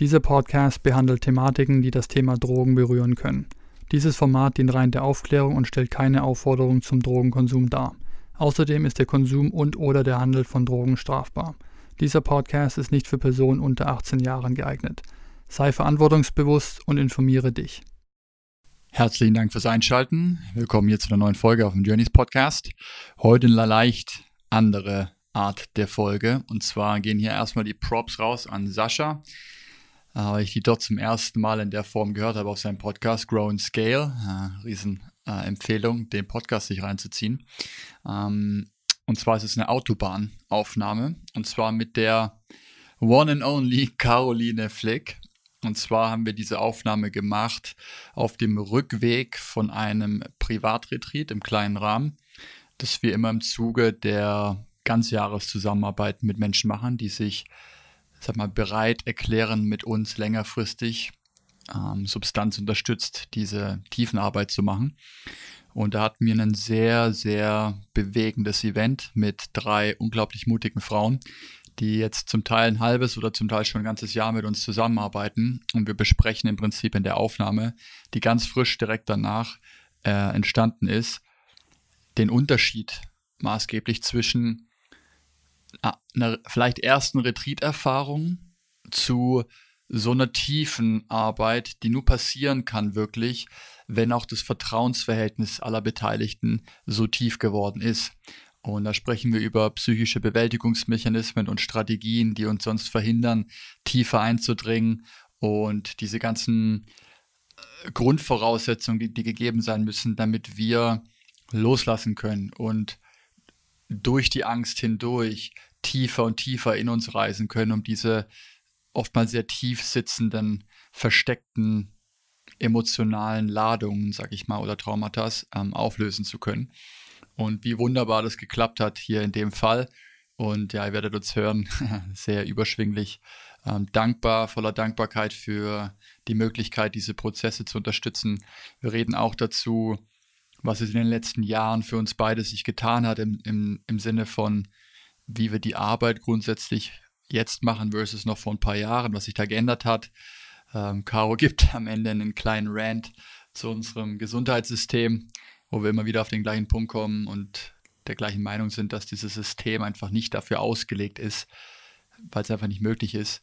Dieser Podcast behandelt Thematiken, die das Thema Drogen berühren können. Dieses Format dient rein der Aufklärung und stellt keine Aufforderung zum Drogenkonsum dar. Außerdem ist der Konsum und/oder der Handel von Drogen strafbar. Dieser Podcast ist nicht für Personen unter 18 Jahren geeignet. Sei verantwortungsbewusst und informiere dich. Herzlichen Dank fürs Einschalten. Willkommen hier zu einer neuen Folge auf dem Journeys Podcast. Heute eine leicht andere Art der Folge. Und zwar gehen hier erstmal die Props raus an Sascha weil ich die dort zum ersten Mal in der Form gehört habe auf seinem Podcast Grow and Scale. Äh, Riesenempfehlung, äh, den Podcast sich reinzuziehen. Ähm, und zwar ist es eine Autobahnaufnahme und zwar mit der One and Only Caroline Flick. Und zwar haben wir diese Aufnahme gemacht auf dem Rückweg von einem Privatretreat im kleinen Rahmen, das wir immer im Zuge der Ganzjahreszusammenarbeit mit Menschen machen, die sich sag mal, bereit erklären, mit uns längerfristig ähm, Substanz unterstützt, diese Tiefenarbeit zu machen. Und da hatten wir ein sehr, sehr bewegendes Event mit drei unglaublich mutigen Frauen, die jetzt zum Teil ein halbes oder zum Teil schon ein ganzes Jahr mit uns zusammenarbeiten. Und wir besprechen im Prinzip in der Aufnahme, die ganz frisch direkt danach äh, entstanden ist, den Unterschied maßgeblich zwischen einer vielleicht ersten Retreat-Erfahrung zu so einer tiefen Arbeit, die nur passieren kann wirklich, wenn auch das Vertrauensverhältnis aller Beteiligten so tief geworden ist. Und da sprechen wir über psychische Bewältigungsmechanismen und Strategien, die uns sonst verhindern, tiefer einzudringen und diese ganzen äh, Grundvoraussetzungen, die, die gegeben sein müssen, damit wir loslassen können und durch die Angst hindurch tiefer und tiefer in uns reisen können, um diese oftmals sehr tief sitzenden, versteckten emotionalen Ladungen, sag ich mal, oder Traumata ähm, auflösen zu können. Und wie wunderbar das geklappt hat hier in dem Fall. Und ja, ihr werdet uns hören, sehr überschwinglich, ähm, dankbar, voller Dankbarkeit für die Möglichkeit, diese Prozesse zu unterstützen. Wir reden auch dazu, was es in den letzten Jahren für uns beide sich getan hat, im, im, im Sinne von, wie wir die Arbeit grundsätzlich jetzt machen versus noch vor ein paar Jahren, was sich da geändert hat. Ähm, Caro gibt am Ende einen kleinen Rant zu unserem Gesundheitssystem, wo wir immer wieder auf den gleichen Punkt kommen und der gleichen Meinung sind, dass dieses System einfach nicht dafür ausgelegt ist, weil es einfach nicht möglich ist,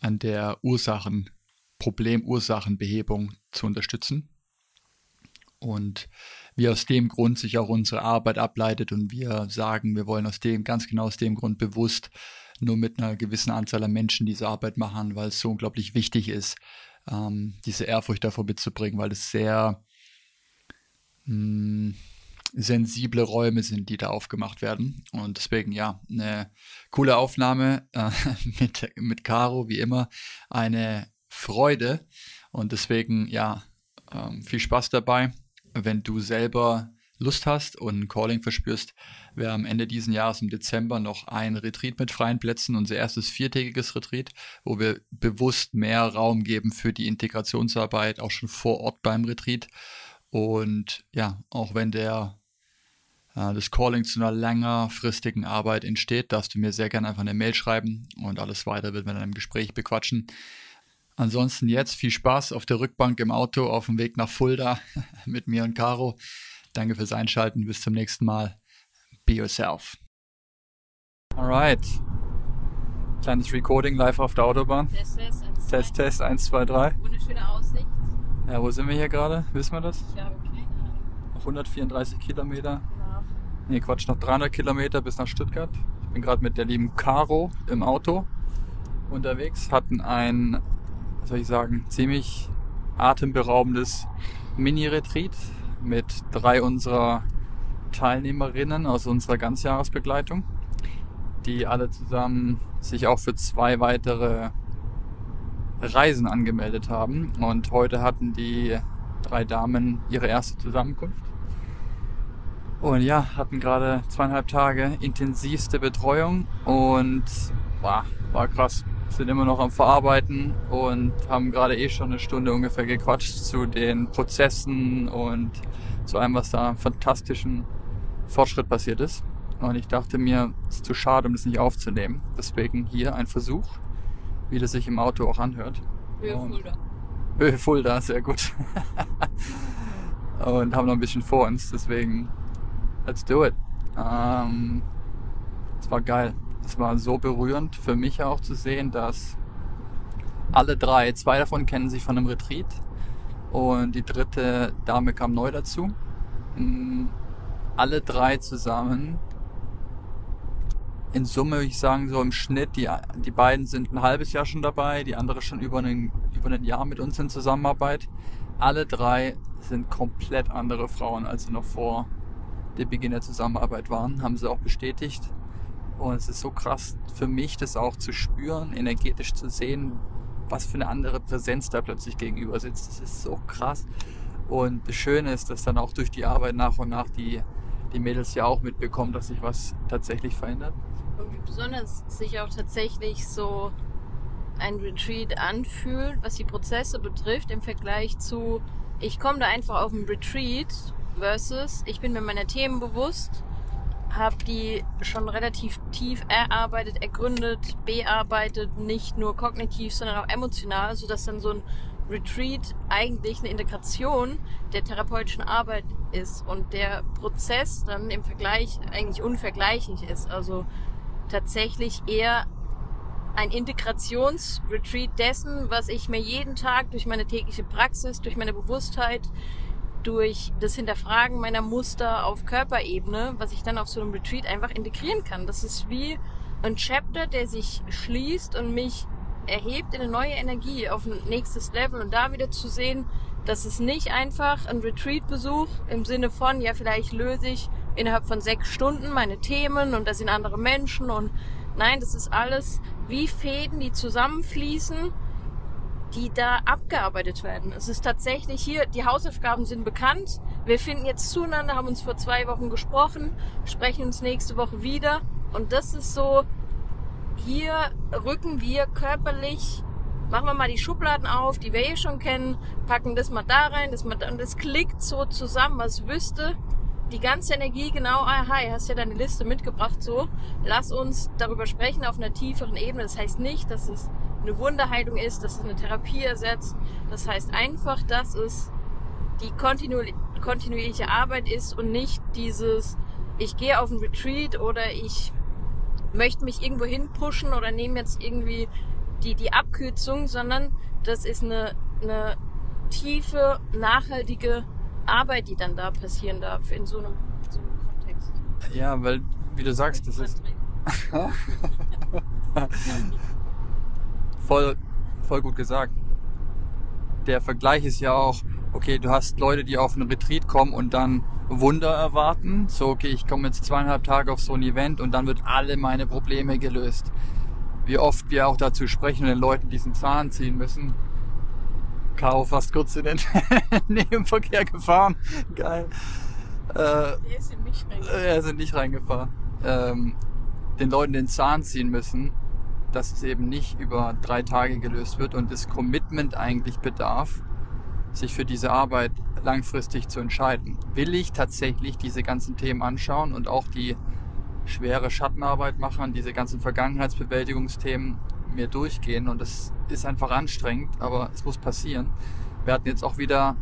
an der Ursachen, Problemursachenbehebung zu unterstützen. Und wie aus dem Grund sich auch unsere Arbeit ableitet und wir sagen, wir wollen aus dem, ganz genau aus dem Grund bewusst nur mit einer gewissen Anzahl an Menschen diese Arbeit machen, weil es so unglaublich wichtig ist, ähm, diese Ehrfurcht davor mitzubringen, weil es sehr mh, hm, sensible Räume sind, die da aufgemacht werden. Und deswegen, ja, eine coole Aufnahme äh, mit, mit Caro, wie immer, eine Freude. Und deswegen, ja, ähm, viel Spaß dabei wenn du selber Lust hast und ein Calling verspürst, wir am Ende dieses Jahres im Dezember noch ein Retreat mit freien Plätzen, unser erstes viertägiges Retreat, wo wir bewusst mehr Raum geben für die Integrationsarbeit, auch schon vor Ort beim Retreat. Und ja, auch wenn der äh, das Calling zu einer längerfristigen Arbeit entsteht, darfst du mir sehr gerne einfach eine Mail schreiben und alles weitere wird wir dann im Gespräch bequatschen. Ansonsten jetzt viel Spaß auf der Rückbank im Auto auf dem Weg nach Fulda mit mir und Caro. Danke fürs Einschalten. Bis zum nächsten Mal. Be yourself. Alright. Kleines Recording live auf der Autobahn. Test, Test, 1, Test, Test, 1, 2, 3. Wunderschöne Aussicht. Ja, wo sind wir hier gerade? Wissen wir das? Ich habe keine Ahnung. 134 Kilometer. Ja. Nee, Quatsch, noch 300 Kilometer bis nach Stuttgart. Ich bin gerade mit der lieben Caro im Auto unterwegs, hatten ein, soll ich sagen, ziemlich atemberaubendes Mini-Retreat mit drei unserer Teilnehmerinnen aus unserer Ganzjahresbegleitung, die alle zusammen sich auch für zwei weitere Reisen angemeldet haben. Und heute hatten die drei Damen ihre erste Zusammenkunft. Und ja, hatten gerade zweieinhalb Tage intensivste Betreuung und war, war krass. Sind immer noch am Verarbeiten und haben gerade eh schon eine Stunde ungefähr gequatscht zu den Prozessen und zu allem, was da fantastischen Fortschritt passiert ist. Und ich dachte mir, es ist zu schade, um das nicht aufzunehmen. Deswegen hier ein Versuch, wie das sich im Auto auch anhört. Höhe Fulda. Höhe Fulda, sehr gut. und haben noch ein bisschen vor uns, deswegen let's do it. Ähm, es war geil. Es war so berührend für mich auch zu sehen, dass alle drei, zwei davon kennen sich von einem Retreat und die dritte Dame kam neu dazu. Mm, alle drei zusammen in Summe würde ich sagen, so im Schnitt, die, die beiden sind ein halbes Jahr schon dabei, die andere schon über ein, über ein Jahr mit uns in Zusammenarbeit. Alle drei sind komplett andere Frauen, als sie noch vor dem Beginn der Zusammenarbeit waren, haben sie auch bestätigt. Und es ist so krass für mich, das auch zu spüren, energetisch zu sehen, was für eine andere Präsenz da plötzlich gegenüber sitzt. Das ist so krass. Und das Schöne ist, dass dann auch durch die Arbeit nach und nach die, die Mädels ja auch mitbekommen, dass sich was tatsächlich verändert. Und wie besonders sich auch tatsächlich so ein Retreat anfühlt, was die Prozesse betrifft, im Vergleich zu, ich komme da einfach auf ein Retreat versus ich bin mir meiner Themen bewusst, habe die schon relativ tief erarbeitet, ergründet, bearbeitet, nicht nur kognitiv, sondern auch emotional, sodass dann so ein Retreat eigentlich eine Integration der therapeutischen Arbeit ist und der Prozess dann im Vergleich eigentlich unvergleichlich ist. Also tatsächlich eher ein Integrationsretreat dessen, was ich mir jeden Tag durch meine tägliche Praxis, durch meine Bewusstheit, durch das Hinterfragen meiner Muster auf Körperebene, was ich dann auf so einem Retreat einfach integrieren kann. Das ist wie ein Chapter, der sich schließt und mich erhebt in eine neue Energie auf ein nächstes Level und da wieder zu sehen, dass es nicht einfach ein Retreat-Besuch im Sinne von, ja, vielleicht löse ich innerhalb von sechs Stunden meine Themen und da sind andere Menschen und nein, das ist alles wie Fäden, die zusammenfließen die da abgearbeitet werden. Es ist tatsächlich hier, die Hausaufgaben sind bekannt. Wir finden jetzt zueinander, haben uns vor zwei Wochen gesprochen, sprechen uns nächste Woche wieder. Und das ist so, hier rücken wir körperlich, machen wir mal die Schubladen auf, die wir eh schon kennen, packen das mal da rein, das mal da, und das klickt so zusammen, als wüsste die ganze Energie genau, ah, hi, hast ja deine Liste mitgebracht, so, lass uns darüber sprechen auf einer tieferen Ebene. Das heißt nicht, dass es eine Wunderheilung ist, dass es eine Therapie ersetzt. Das heißt einfach, dass es die kontinu kontinuierliche Arbeit ist und nicht dieses, ich gehe auf ein Retreat oder ich möchte mich irgendwo hin pushen oder nehme jetzt irgendwie die, die Abkürzung, sondern das ist eine, eine tiefe, nachhaltige Arbeit, die dann da passieren darf in so einem, so einem Kontext. Ja, weil, wie du sagst, das ist. voll, voll gut gesagt. Der Vergleich ist ja auch, okay, du hast Leute, die auf einen Retreat kommen und dann Wunder erwarten. So, okay, ich komme jetzt zweieinhalb Tage auf so ein Event und dann wird alle meine Probleme gelöst. Wie oft wir auch dazu sprechen und den Leuten diesen Zahn ziehen müssen. Caro fast kurz in den Nebenverkehr gefahren. Geil. Äh, er ist nicht reingefahren. Er ist nicht reingefahren. Ähm, den Leuten den Zahn ziehen müssen dass es eben nicht über drei Tage gelöst wird und das Commitment eigentlich bedarf, sich für diese Arbeit langfristig zu entscheiden. Will ich tatsächlich diese ganzen Themen anschauen und auch die schwere Schattenarbeit machen, diese ganzen Vergangenheitsbewältigungsthemen mir durchgehen und das ist einfach anstrengend, aber es muss passieren. Wir hatten jetzt auch wieder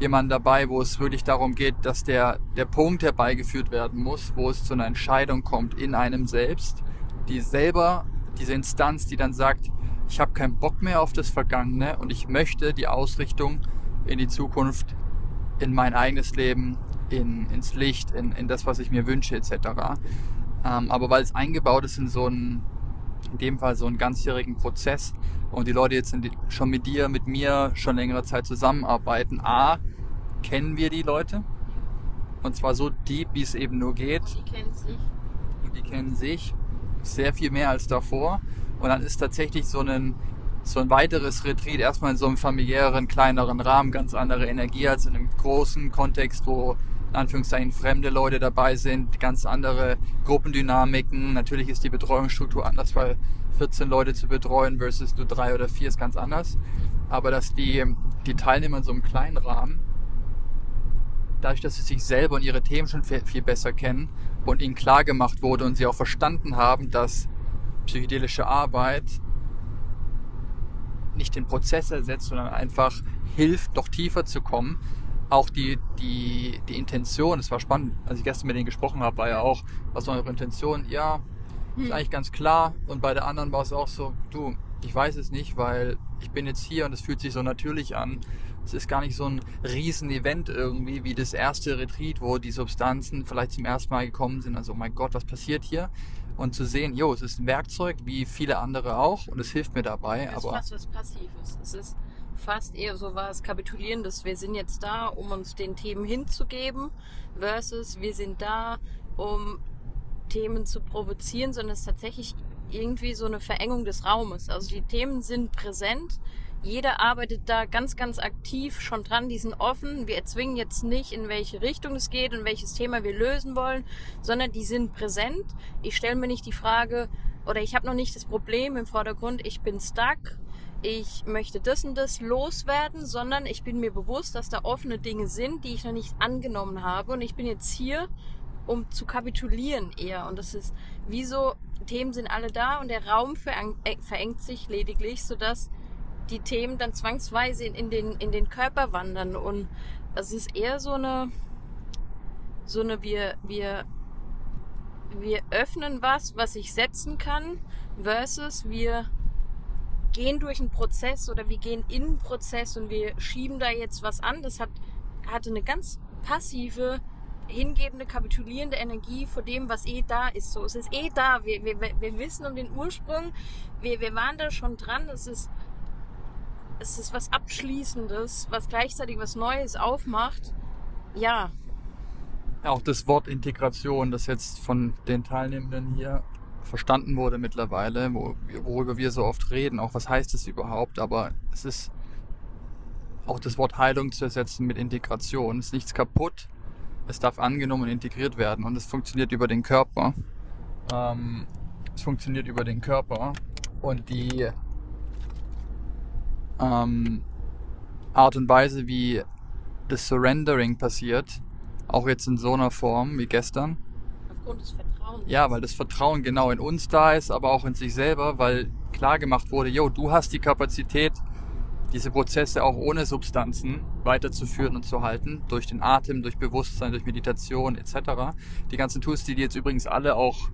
jemanden dabei, wo es wirklich darum geht, dass der, der Punkt herbeigeführt werden muss, wo es zu einer Entscheidung kommt in einem selbst, die selber diese Instanz, die dann sagt, ich habe keinen Bock mehr auf das Vergangene und ich möchte die Ausrichtung in die Zukunft, in mein eigenes Leben, in, ins Licht, in, in das, was ich mir wünsche, etc. Ähm, aber weil es eingebaut ist in so einen, in dem Fall so einen ganzjährigen Prozess und die Leute jetzt die, schon mit dir, mit mir schon längere Zeit zusammenarbeiten, A, kennen wir die Leute und zwar so deep, wie es eben nur geht. Und die kennen sich. Und die kennen sich sehr viel mehr als davor. Und dann ist tatsächlich so ein, so ein weiteres Retreat erstmal in so einem familiären, kleineren Rahmen ganz andere Energie als in einem großen Kontext, wo in Anführungszeichen fremde Leute dabei sind, ganz andere Gruppendynamiken. Natürlich ist die Betreuungsstruktur anders, weil 14 Leute zu betreuen versus du drei oder vier ist ganz anders. Aber dass die, die Teilnehmer in so einem kleinen Rahmen dadurch, dass sie sich selber und ihre Themen schon viel, viel besser kennen und ihnen klar gemacht wurde und sie auch verstanden haben, dass psychedelische Arbeit nicht den Prozess ersetzt, sondern einfach hilft, noch tiefer zu kommen. Auch die, die, die Intention, es war spannend, als ich gestern mit denen gesprochen habe, war ja auch, was war eure Intention? Ja, ist hm. eigentlich ganz klar. Und bei der anderen war es auch so, du, ich weiß es nicht, weil ich bin jetzt hier und es fühlt sich so natürlich an. Es ist gar nicht so ein Riesen-Event irgendwie wie das erste Retreat, wo die Substanzen vielleicht zum ersten Mal gekommen sind. Also, oh mein Gott, was passiert hier? Und zu sehen, jo, es ist ein Werkzeug, wie viele andere auch, und es hilft mir dabei. Es ist aber fast was Passives. Es ist fast eher so was Kapitulierendes. Wir sind jetzt da, um uns den Themen hinzugeben, versus wir sind da, um Themen zu provozieren, sondern es ist tatsächlich irgendwie so eine Verengung des Raumes. Also die Themen sind präsent, jeder arbeitet da ganz, ganz aktiv schon dran, die sind offen. Wir erzwingen jetzt nicht, in welche Richtung es geht und welches Thema wir lösen wollen, sondern die sind präsent. Ich stelle mir nicht die Frage, oder ich habe noch nicht das Problem im Vordergrund, ich bin stuck, ich möchte das und das loswerden, sondern ich bin mir bewusst, dass da offene Dinge sind, die ich noch nicht angenommen habe. Und ich bin jetzt hier, um zu kapitulieren eher. Und das ist wie so, Themen sind alle da und der Raum äh, verengt sich lediglich, sodass die Themen dann zwangsweise in, den, in den Körper wandern. Und es ist eher so eine, so eine, wir, wir, wir öffnen was, was ich setzen kann, versus wir gehen durch einen Prozess oder wir gehen in einen Prozess und wir schieben da jetzt was an. Das hat, hatte eine ganz passive, hingebende, kapitulierende Energie vor dem, was eh da ist. So, es ist eh da. Wir, wir, wir wissen um den Ursprung. Wir, wir waren da schon dran. Es ist es ist was Abschließendes, was gleichzeitig was Neues aufmacht. Ja. Auch das Wort Integration, das jetzt von den Teilnehmenden hier verstanden wurde mittlerweile, worüber wir so oft reden, auch was heißt es überhaupt, aber es ist auch das Wort Heilung zu ersetzen mit Integration. Es ist nichts kaputt, es darf angenommen und integriert werden und es funktioniert über den Körper. Ähm, es funktioniert über den Körper und die ähm, Art und Weise, wie das Surrendering passiert, auch jetzt in so einer Form wie gestern. Aufgrund des Vertrauens. Ja, weil das Vertrauen genau in uns da ist, aber auch in sich selber, weil klar gemacht wurde, jo, du hast die Kapazität, diese Prozesse auch ohne Substanzen weiterzuführen und zu halten, durch den Atem, durch Bewusstsein, durch Meditation etc. Die ganzen Tools, die die jetzt übrigens alle auch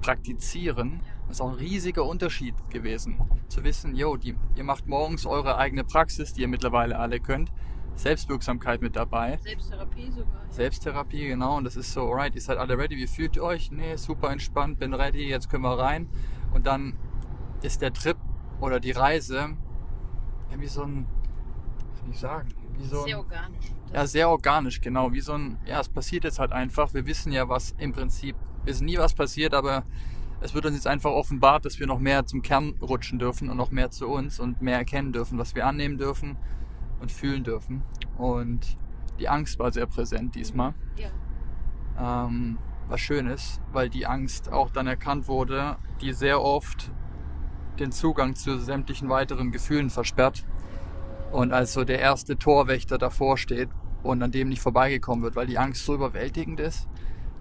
praktizieren, das ist auch ein riesiger Unterschied gewesen. Zu wissen, yo, die, ihr macht morgens eure eigene Praxis, die ihr mittlerweile alle könnt. Selbstwirksamkeit mit dabei. Selbsttherapie sogar. Ja. Selbsttherapie, genau. Und das ist so, alright, ihr seid alle ready, wie fühlt ihr euch? Nee, super entspannt, bin ready, jetzt können wir rein. Und dann ist der Trip oder die Reise wie so ein, was soll ich sagen? Wie so sehr organisch. Ja, sehr organisch, genau. Wie so ein, ja, es passiert jetzt halt einfach. Wir wissen ja, was im Prinzip, wir wissen nie, was passiert, aber es wird uns jetzt einfach offenbart, dass wir noch mehr zum Kern rutschen dürfen und noch mehr zu uns und mehr erkennen dürfen, was wir annehmen dürfen und fühlen dürfen. Und die Angst war sehr präsent diesmal. Ja. Ähm, was schön ist, weil die Angst auch dann erkannt wurde, die sehr oft den Zugang zu sämtlichen weiteren Gefühlen versperrt. Und als so der erste Torwächter davor steht und an dem nicht vorbeigekommen wird, weil die Angst so überwältigend ist,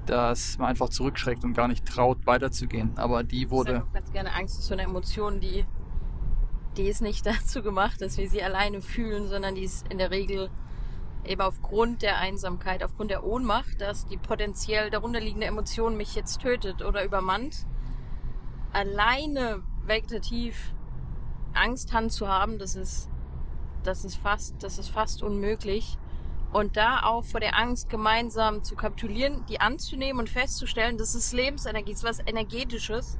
dass man einfach zurückschreckt und gar nicht traut, weiterzugehen. Aber die wurde. Ich ganz gerne Angst ist so eine Emotion, die, die ist nicht dazu gemacht, dass wir sie alleine fühlen, sondern die ist in der Regel eben aufgrund der Einsamkeit, aufgrund der Ohnmacht, dass die potenziell darunterliegende Emotion mich jetzt tötet oder übermannt. Alleine vegetativ Angst zu haben, das ist, das ist fast, das ist fast unmöglich. Und da auch vor der Angst gemeinsam zu kapitulieren, die anzunehmen und festzustellen, das ist Lebensenergie, das ist was Energetisches.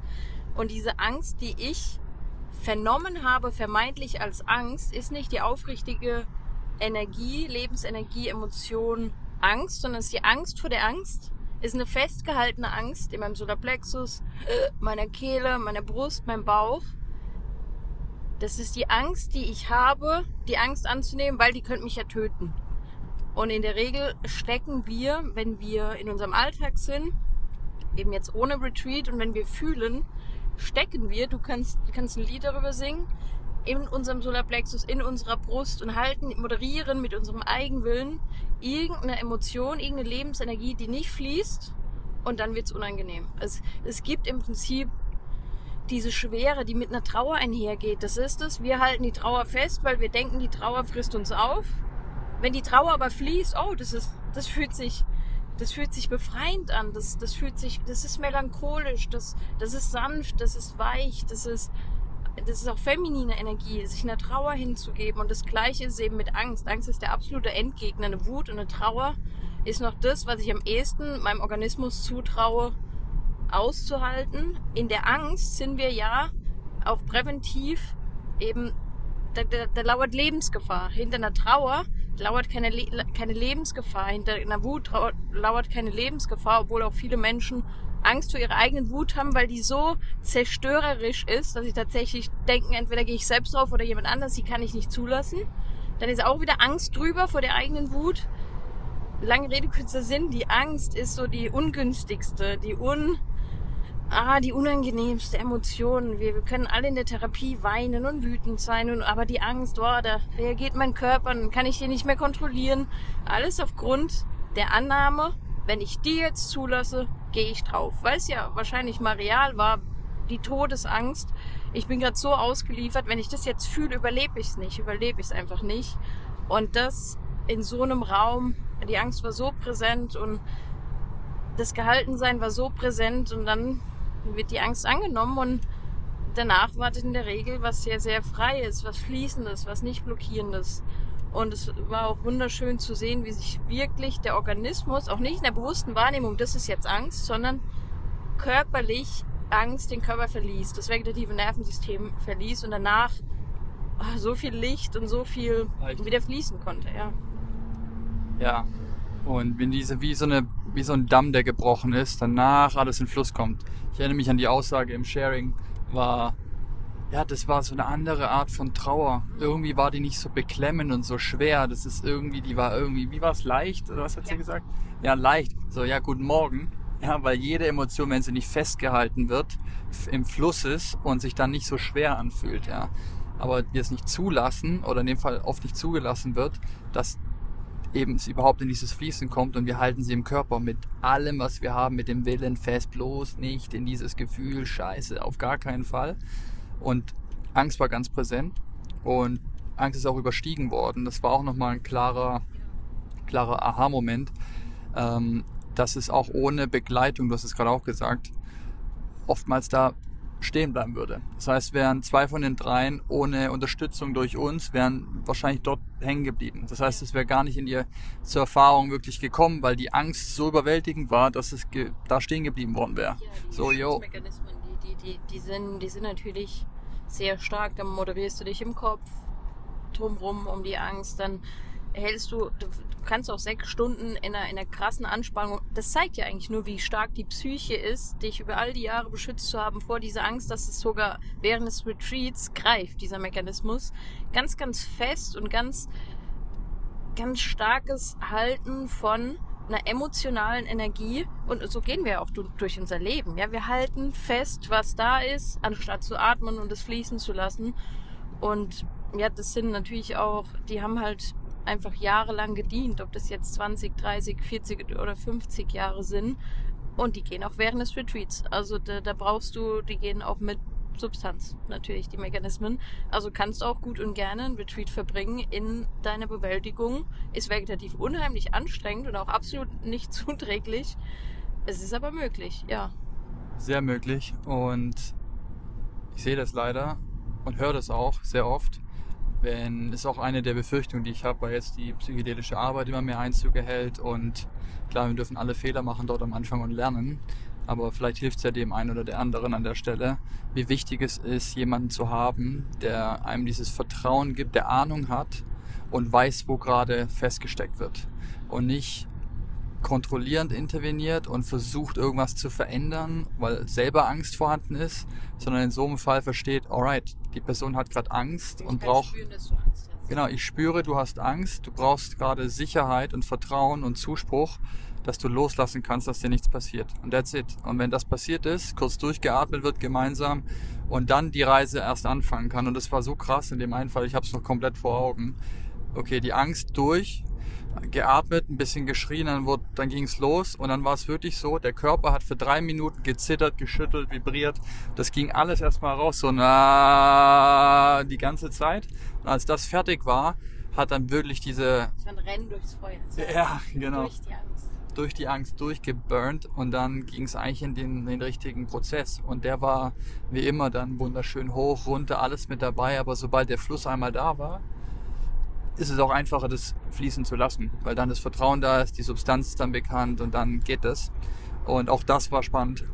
Und diese Angst, die ich vernommen habe, vermeintlich als Angst, ist nicht die aufrichtige Energie, Lebensenergie, Emotion, Angst, sondern es ist die Angst vor der Angst, ist eine festgehaltene Angst in meinem Solarplexus, meiner Kehle, meiner Brust, meinem Bauch. Das ist die Angst, die ich habe, die Angst anzunehmen, weil die könnte mich ja töten. Und in der Regel stecken wir, wenn wir in unserem Alltag sind, eben jetzt ohne Retreat und wenn wir fühlen, stecken wir, du kannst, kannst ein Lied darüber singen, in unserem Solarplexus, in unserer Brust und halten, moderieren mit unserem Eigenwillen irgendeine Emotion, irgendeine Lebensenergie, die nicht fließt und dann wird's unangenehm. Es, es gibt im Prinzip diese Schwere, die mit einer Trauer einhergeht. Das ist es. Wir halten die Trauer fest, weil wir denken, die Trauer frisst uns auf. Wenn die Trauer aber fließt, oh, das ist, das fühlt sich, das fühlt sich befreiend an. Das, das fühlt sich, das ist melancholisch. Das, das ist sanft. Das ist weich. Das ist, das ist auch feminine Energie, sich einer Trauer hinzugeben. Und das Gleiche ist eben mit Angst. Angst ist der absolute Endgegner. Eine Wut und eine Trauer ist noch das, was ich am ehesten meinem Organismus zutraue, auszuhalten. In der Angst sind wir ja auch präventiv eben, da, da, da lauert Lebensgefahr. Hinter einer Trauer lauert keine, keine Lebensgefahr. Hinter einer Wut lauert keine Lebensgefahr, obwohl auch viele Menschen Angst vor ihrer eigenen Wut haben, weil die so zerstörerisch ist, dass sie tatsächlich denken, entweder gehe ich selbst drauf oder jemand anders, die kann ich nicht zulassen. Dann ist auch wieder Angst drüber vor der eigenen Wut. Lange Rede, kurzer Sinn, die Angst ist so die ungünstigste, die un, ah, die unangenehmste Emotion. Wir, wir können alle in der Therapie weinen und wütend sein, und, aber die Angst, oh, da reagiert mein Körper, dann kann ich den nicht mehr kontrollieren. Alles aufgrund der Annahme, wenn ich die jetzt zulasse, gehe ich drauf. Weil es ja wahrscheinlich mal real war, die Todesangst. Ich bin gerade so ausgeliefert, wenn ich das jetzt fühle, überlebe ich es nicht, überlebe ich es einfach nicht. Und das in so einem Raum, die Angst war so präsent und das Gehaltensein war so präsent und dann wird die Angst angenommen und danach wartet in der Regel was sehr, sehr freies, was fließendes, was nicht blockierendes. Und es war auch wunderschön zu sehen, wie sich wirklich der Organismus, auch nicht in der bewussten Wahrnehmung, das ist jetzt Angst, sondern körperlich Angst den Körper verließ, das vegetative Nervensystem verließ und danach oh, so viel Licht und so viel Leicht. wieder fließen konnte, ja. Ja. Und wenn diese, wie so eine, wie so ein Damm, der gebrochen ist, danach alles in Fluss kommt. Ich erinnere mich an die Aussage im Sharing, war, ja, das war so eine andere Art von Trauer. Irgendwie war die nicht so beklemmend und so schwer. Das ist irgendwie, die war irgendwie, wie war es leicht? Oder was hat ja. sie gesagt? Ja, leicht. So, ja, guten Morgen. Ja, weil jede Emotion, wenn sie nicht festgehalten wird, im Fluss ist und sich dann nicht so schwer anfühlt, ja. Aber wir es nicht zulassen, oder in dem Fall oft nicht zugelassen wird, dass eben es überhaupt in dieses Fließen kommt und wir halten sie im Körper mit allem, was wir haben, mit dem Willen fest, bloß nicht in dieses Gefühl, scheiße, auf gar keinen Fall. Und Angst war ganz präsent und Angst ist auch überstiegen worden. Das war auch nochmal ein klarer, klarer Aha-Moment, ähm, dass es auch ohne Begleitung, du hast es gerade auch gesagt, oftmals da stehen bleiben würde. Das heißt, wären zwei von den dreien ohne Unterstützung durch uns, wären wahrscheinlich dort hängen geblieben. Das heißt, es wäre gar nicht in ihr zur Erfahrung wirklich gekommen, weil die Angst so überwältigend war, dass es da stehen geblieben worden wäre. Ja, so, jo die, die, die, sind, die sind natürlich sehr stark. Dann moderierst du dich im Kopf drumrum um die Angst. Dann hältst du, du kannst auch sechs Stunden in einer, in einer krassen Anspannung. Das zeigt ja eigentlich nur, wie stark die Psyche ist, dich über all die Jahre beschützt zu haben vor dieser Angst, dass es sogar während des Retreats greift, dieser Mechanismus. Ganz, ganz fest und ganz, ganz starkes Halten von einer emotionalen Energie und so gehen wir auch durch unser Leben. Ja, wir halten fest, was da ist, anstatt zu atmen und es fließen zu lassen. Und ja, das sind natürlich auch, die haben halt einfach jahrelang gedient, ob das jetzt 20, 30, 40 oder 50 Jahre sind. Und die gehen auch während des Retreats. Also da, da brauchst du, die gehen auch mit Substanz, natürlich die Mechanismen. Also kannst auch gut und gerne ein Retreat verbringen in deiner Bewältigung. Ist vegetativ unheimlich anstrengend und auch absolut nicht zuträglich. Es ist aber möglich, ja. Sehr möglich und ich sehe das leider und höre das auch sehr oft, wenn, ist auch eine der Befürchtungen, die ich habe, weil jetzt die psychedelische Arbeit immer mehr Einzug erhält und klar, wir dürfen alle Fehler machen dort am Anfang und lernen, aber vielleicht hilft es ja dem einen oder der anderen an der Stelle, wie wichtig es ist, jemanden zu haben, der einem dieses Vertrauen gibt, der Ahnung hat und weiß, wo gerade festgesteckt wird. Und nicht kontrollierend interveniert und versucht irgendwas zu verändern, weil selber Angst vorhanden ist, sondern in so einem Fall versteht, alright, die Person hat gerade Angst Ich und braucht. Genau, ich spüre, du hast Angst, du brauchst gerade Sicherheit und Vertrauen und Zuspruch, dass du loslassen kannst, dass dir nichts passiert. Und that's it. Und wenn das passiert ist, kurz durchgeatmet wird gemeinsam und dann die Reise erst anfangen kann. Und das war so krass in dem einen Fall, ich habe es noch komplett vor Augen. Okay, die Angst durch, geatmet, ein bisschen geschrien, dann, wurde, dann ging es los und dann war es wirklich so, der Körper hat für drei Minuten gezittert, geschüttelt, vibriert. Das ging alles erstmal raus, so na die ganze Zeit. Und als das fertig war, hat dann wirklich diese, Es war ein Rennen durchs Feuer. Ja, genau, Durch die Angst. durch die Angst durchgeburnt und dann ging es eigentlich in den, den richtigen Prozess. Und der war wie immer dann wunderschön hoch, runter, alles mit dabei. Aber sobald der Fluss einmal da war, ist es auch einfacher, das fließen zu lassen, weil dann das Vertrauen da ist, die Substanz ist dann bekannt und dann geht es. Und auch das war spannend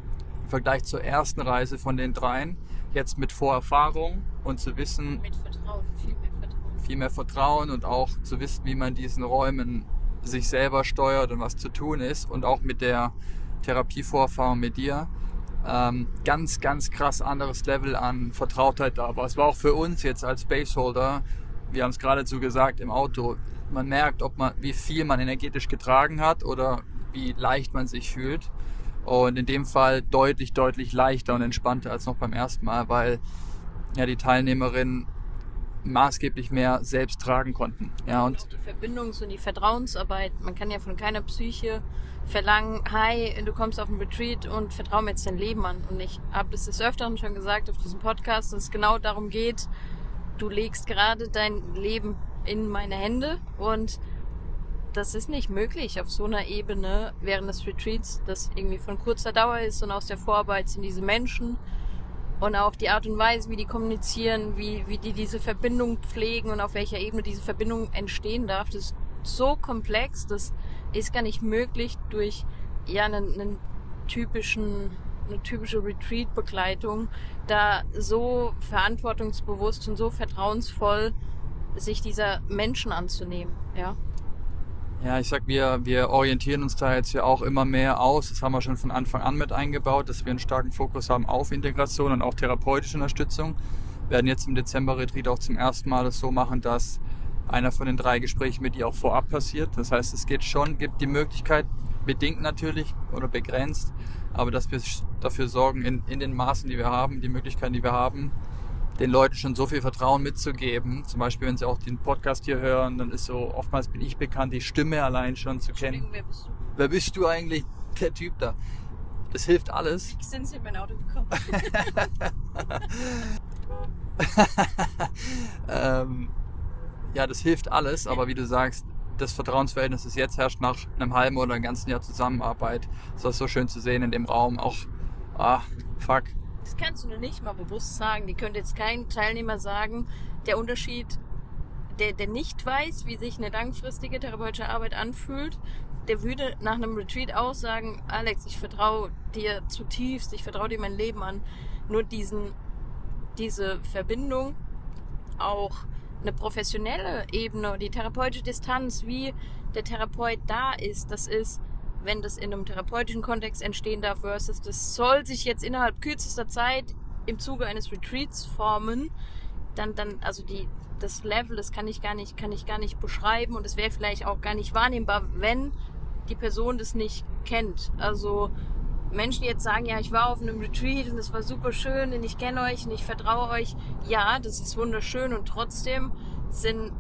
im Vergleich zur ersten Reise von den dreien. Jetzt mit Vorerfahrung und zu wissen, Mit Vertrauen, viel mehr Vertrauen. viel mehr Vertrauen und auch zu wissen, wie man diesen Räumen sich selber steuert und was zu tun ist und auch mit der Therapievorerfahrung mit dir ähm, ganz, ganz krass anderes Level an Vertrautheit da war. Es war auch für uns jetzt als Baseholder, wir haben es geradezu gesagt im Auto, man merkt, ob man, wie viel man energetisch getragen hat oder wie leicht man sich fühlt. Und in dem Fall deutlich, deutlich leichter und entspannter als noch beim ersten Mal, weil ja die Teilnehmerinnen maßgeblich mehr selbst tragen konnten. Ja, Und auch die Verbindungs- und die Vertrauensarbeit. Man kann ja von keiner Psyche verlangen, hi, du kommst auf ein Retreat und vertrau mir jetzt dein Leben an. Und ich habe das des Öfteren schon gesagt auf diesem Podcast, dass es genau darum geht, du legst gerade dein Leben in meine Hände und das ist nicht möglich auf so einer Ebene während des Retreats, das irgendwie von kurzer Dauer ist und aus der Vorarbeit sind diese Menschen und auch die Art und Weise, wie die kommunizieren, wie, wie die diese Verbindung pflegen und auf welcher Ebene diese Verbindung entstehen darf, das ist so komplex, das ist gar nicht möglich durch ja einen, einen typischen eine typische Retreat-Begleitung, da so verantwortungsbewusst und so vertrauensvoll sich dieser Menschen anzunehmen, ja. ja, ich sag, wir, wir orientieren uns da jetzt ja auch immer mehr aus. Das haben wir schon von Anfang an mit eingebaut, dass wir einen starken Fokus haben auf Integration und auch therapeutische Unterstützung. Wir werden jetzt im Dezember-Retreat auch zum ersten Mal das so machen, dass einer von den drei Gesprächen mit dir auch vorab passiert. Das heißt, es geht schon, gibt die Möglichkeit, bedingt natürlich oder begrenzt, aber dass wir dafür sorgen, in, in den Maßen, die wir haben, die Möglichkeiten, die wir haben, den Leuten schon so viel Vertrauen mitzugeben. Zum Beispiel, wenn sie auch den Podcast hier hören, dann ist so, oftmals bin ich bekannt, die Stimme allein schon zu kennen. Wer bist du? Wer bist du eigentlich? Der Typ da. Das hilft alles. Wie sind Sie in mein Auto gekommen? ähm, ja, das hilft alles, aber wie du sagst, das Vertrauensverhältnis, das jetzt herrscht nach einem halben oder einem ganzen Jahr Zusammenarbeit, ist das so schön zu sehen in dem Raum. Auch, ah, fuck. Das kannst du nur nicht mal bewusst sagen. Die könnte jetzt kein Teilnehmer sagen, der Unterschied, der, der nicht weiß, wie sich eine langfristige therapeutische Arbeit anfühlt, der würde nach einem Retreat auch sagen, Alex, ich vertraue dir zutiefst, ich vertraue dir mein Leben an. Nur diesen, diese Verbindung, auch eine professionelle Ebene, die therapeutische Distanz, wie der Therapeut da ist, das ist, wenn das in einem therapeutischen Kontext entstehen darf, versus das soll sich jetzt innerhalb kürzester Zeit im Zuge eines Retreats formen, dann, dann, also die, das Level, das kann ich gar nicht, kann ich gar nicht beschreiben und es wäre vielleicht auch gar nicht wahrnehmbar, wenn die Person das nicht kennt. Also Menschen, jetzt sagen, ja, ich war auf einem Retreat und es war super schön und ich kenne euch und ich vertraue euch. Ja, das ist wunderschön und trotzdem sind,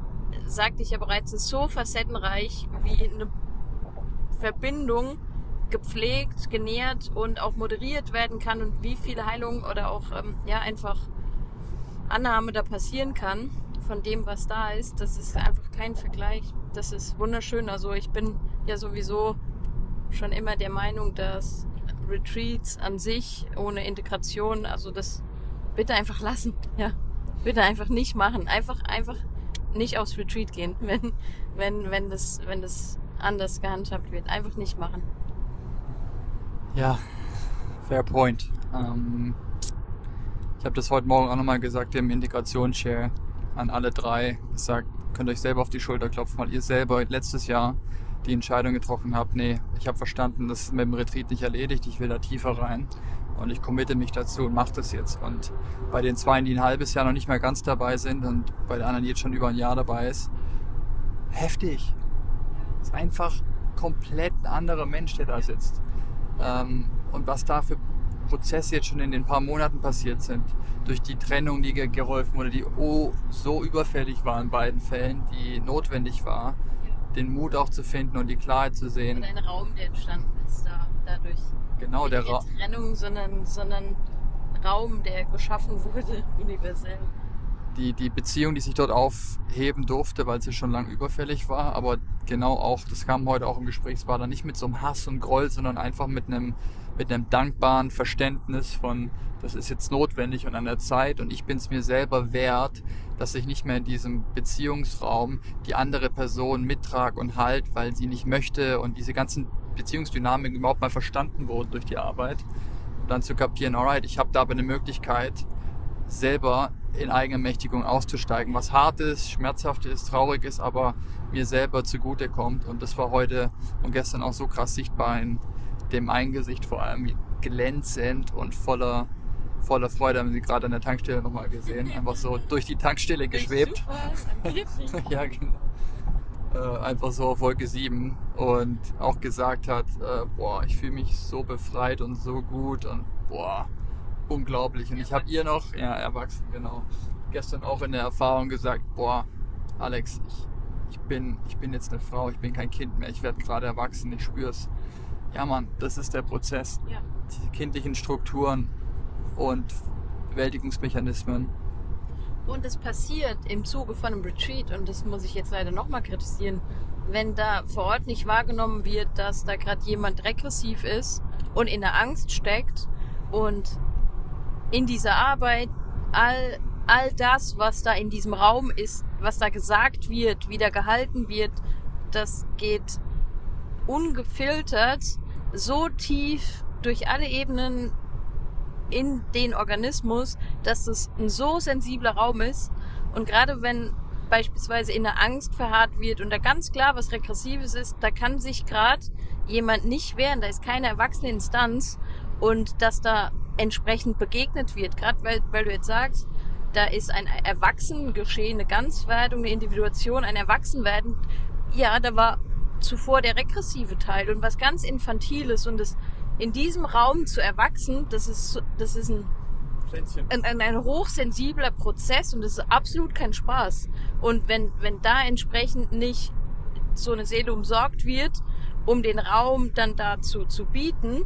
sagte ich ja bereits, es so facettenreich wie eine Verbindung gepflegt, genährt und auch moderiert werden kann und wie viel Heilung oder auch ähm, ja einfach Annahme da passieren kann von dem, was da ist, das ist einfach kein Vergleich. Das ist wunderschön. Also ich bin ja sowieso schon immer der Meinung, dass Retreats an sich ohne Integration, also das bitte einfach lassen, ja. Bitte einfach nicht machen. Einfach, einfach nicht aufs Retreat gehen, wenn, wenn, wenn, das, wenn das anders gehandhabt wird. Einfach nicht machen. Ja, fair point. Ähm, ich habe das heute Morgen auch nochmal gesagt im Integrationsshare an alle drei. Gesagt, könnt euch selber auf die Schulter klopfen, weil ihr selber letztes Jahr die Entscheidung getroffen habt, nee, ich habe verstanden, das ist mit dem Retreat nicht erledigt, ich will da tiefer rein und ich committe mich dazu und mache das jetzt. Und bei den zwei, die ein halbes Jahr noch nicht mehr ganz dabei sind und bei der anderen, jetzt schon über ein Jahr dabei ist, heftig. Ist einfach komplett ein anderer Mensch, der da sitzt. Ähm, und was da für Prozesse jetzt schon in den paar Monaten passiert sind, durch die Trennung, die geholfen wurde, die oh, so überfällig war in beiden Fällen, die notwendig war, den Mut auch zu finden und die Klarheit zu sehen. Und ein Raum, der entstanden ist da, dadurch. Genau, der Raum. Trennung, sondern, sondern Raum, der geschaffen wurde, universell. Die, die Beziehung, die sich dort aufheben durfte, weil sie schon lang überfällig war, aber genau auch, das kam heute auch im Gespräch, es war dann nicht mit so einem Hass und Groll, sondern einfach mit einem, mit einem dankbaren Verständnis von, das ist jetzt notwendig und an der Zeit und ich bin es mir selber wert, dass ich nicht mehr in diesem Beziehungsraum die andere Person mittrage und halt, weil sie nicht möchte und diese ganzen Beziehungsdynamiken überhaupt mal verstanden wurden durch die Arbeit. Und dann zu kapieren, alright, ich habe da aber eine Möglichkeit, selber in Eigenermächtigung auszusteigen, was hart ist, schmerzhaft ist, traurig ist, aber mir selber zugute kommt. Und das war heute und gestern auch so krass sichtbar in dem Eingesicht vor allem glänzend und voller voller Freude haben sie gerade an der Tankstelle nochmal gesehen. Einfach so durch die Tankstelle geschwebt. ja, genau. Äh, einfach so auf Wolke 7 und auch gesagt hat, äh, boah, ich fühle mich so befreit und so gut und boah, unglaublich. Und ich habe ihr noch, ja, erwachsen, genau, gestern auch in der Erfahrung gesagt, boah, Alex, ich, ich, bin, ich bin jetzt eine Frau, ich bin kein Kind mehr, ich werde gerade erwachsen, ich spüre es. Ja, Mann, das ist der Prozess. Ja. Die kindlichen Strukturen und Bewältigungsmechanismen. Und es passiert im Zuge von einem Retreat, und das muss ich jetzt leider nochmal kritisieren, wenn da vor Ort nicht wahrgenommen wird, dass da gerade jemand regressiv ist und in der Angst steckt und in dieser Arbeit all, all das, was da in diesem Raum ist, was da gesagt wird, wie da gehalten wird, das geht ungefiltert so tief durch alle Ebenen in den Organismus, dass es ein so sensibler Raum ist. Und gerade wenn beispielsweise in der Angst verharrt wird und da ganz klar was Regressives ist, da kann sich gerade jemand nicht wehren, da ist keine erwachsene Instanz und dass da entsprechend begegnet wird, gerade weil, weil du jetzt sagst, da ist ein Erwachsenengeschehen, eine Ganzwerdung, eine Individuation, ein Erwachsenwerden. Ja, da war zuvor der regressive Teil und was ganz Infantiles und das in diesem Raum zu erwachsen, das ist, das ist ein, ein, ein, ein hochsensibler Prozess und das ist absolut kein Spaß. Und wenn, wenn da entsprechend nicht so eine Seele umsorgt wird, um den Raum dann dazu zu bieten,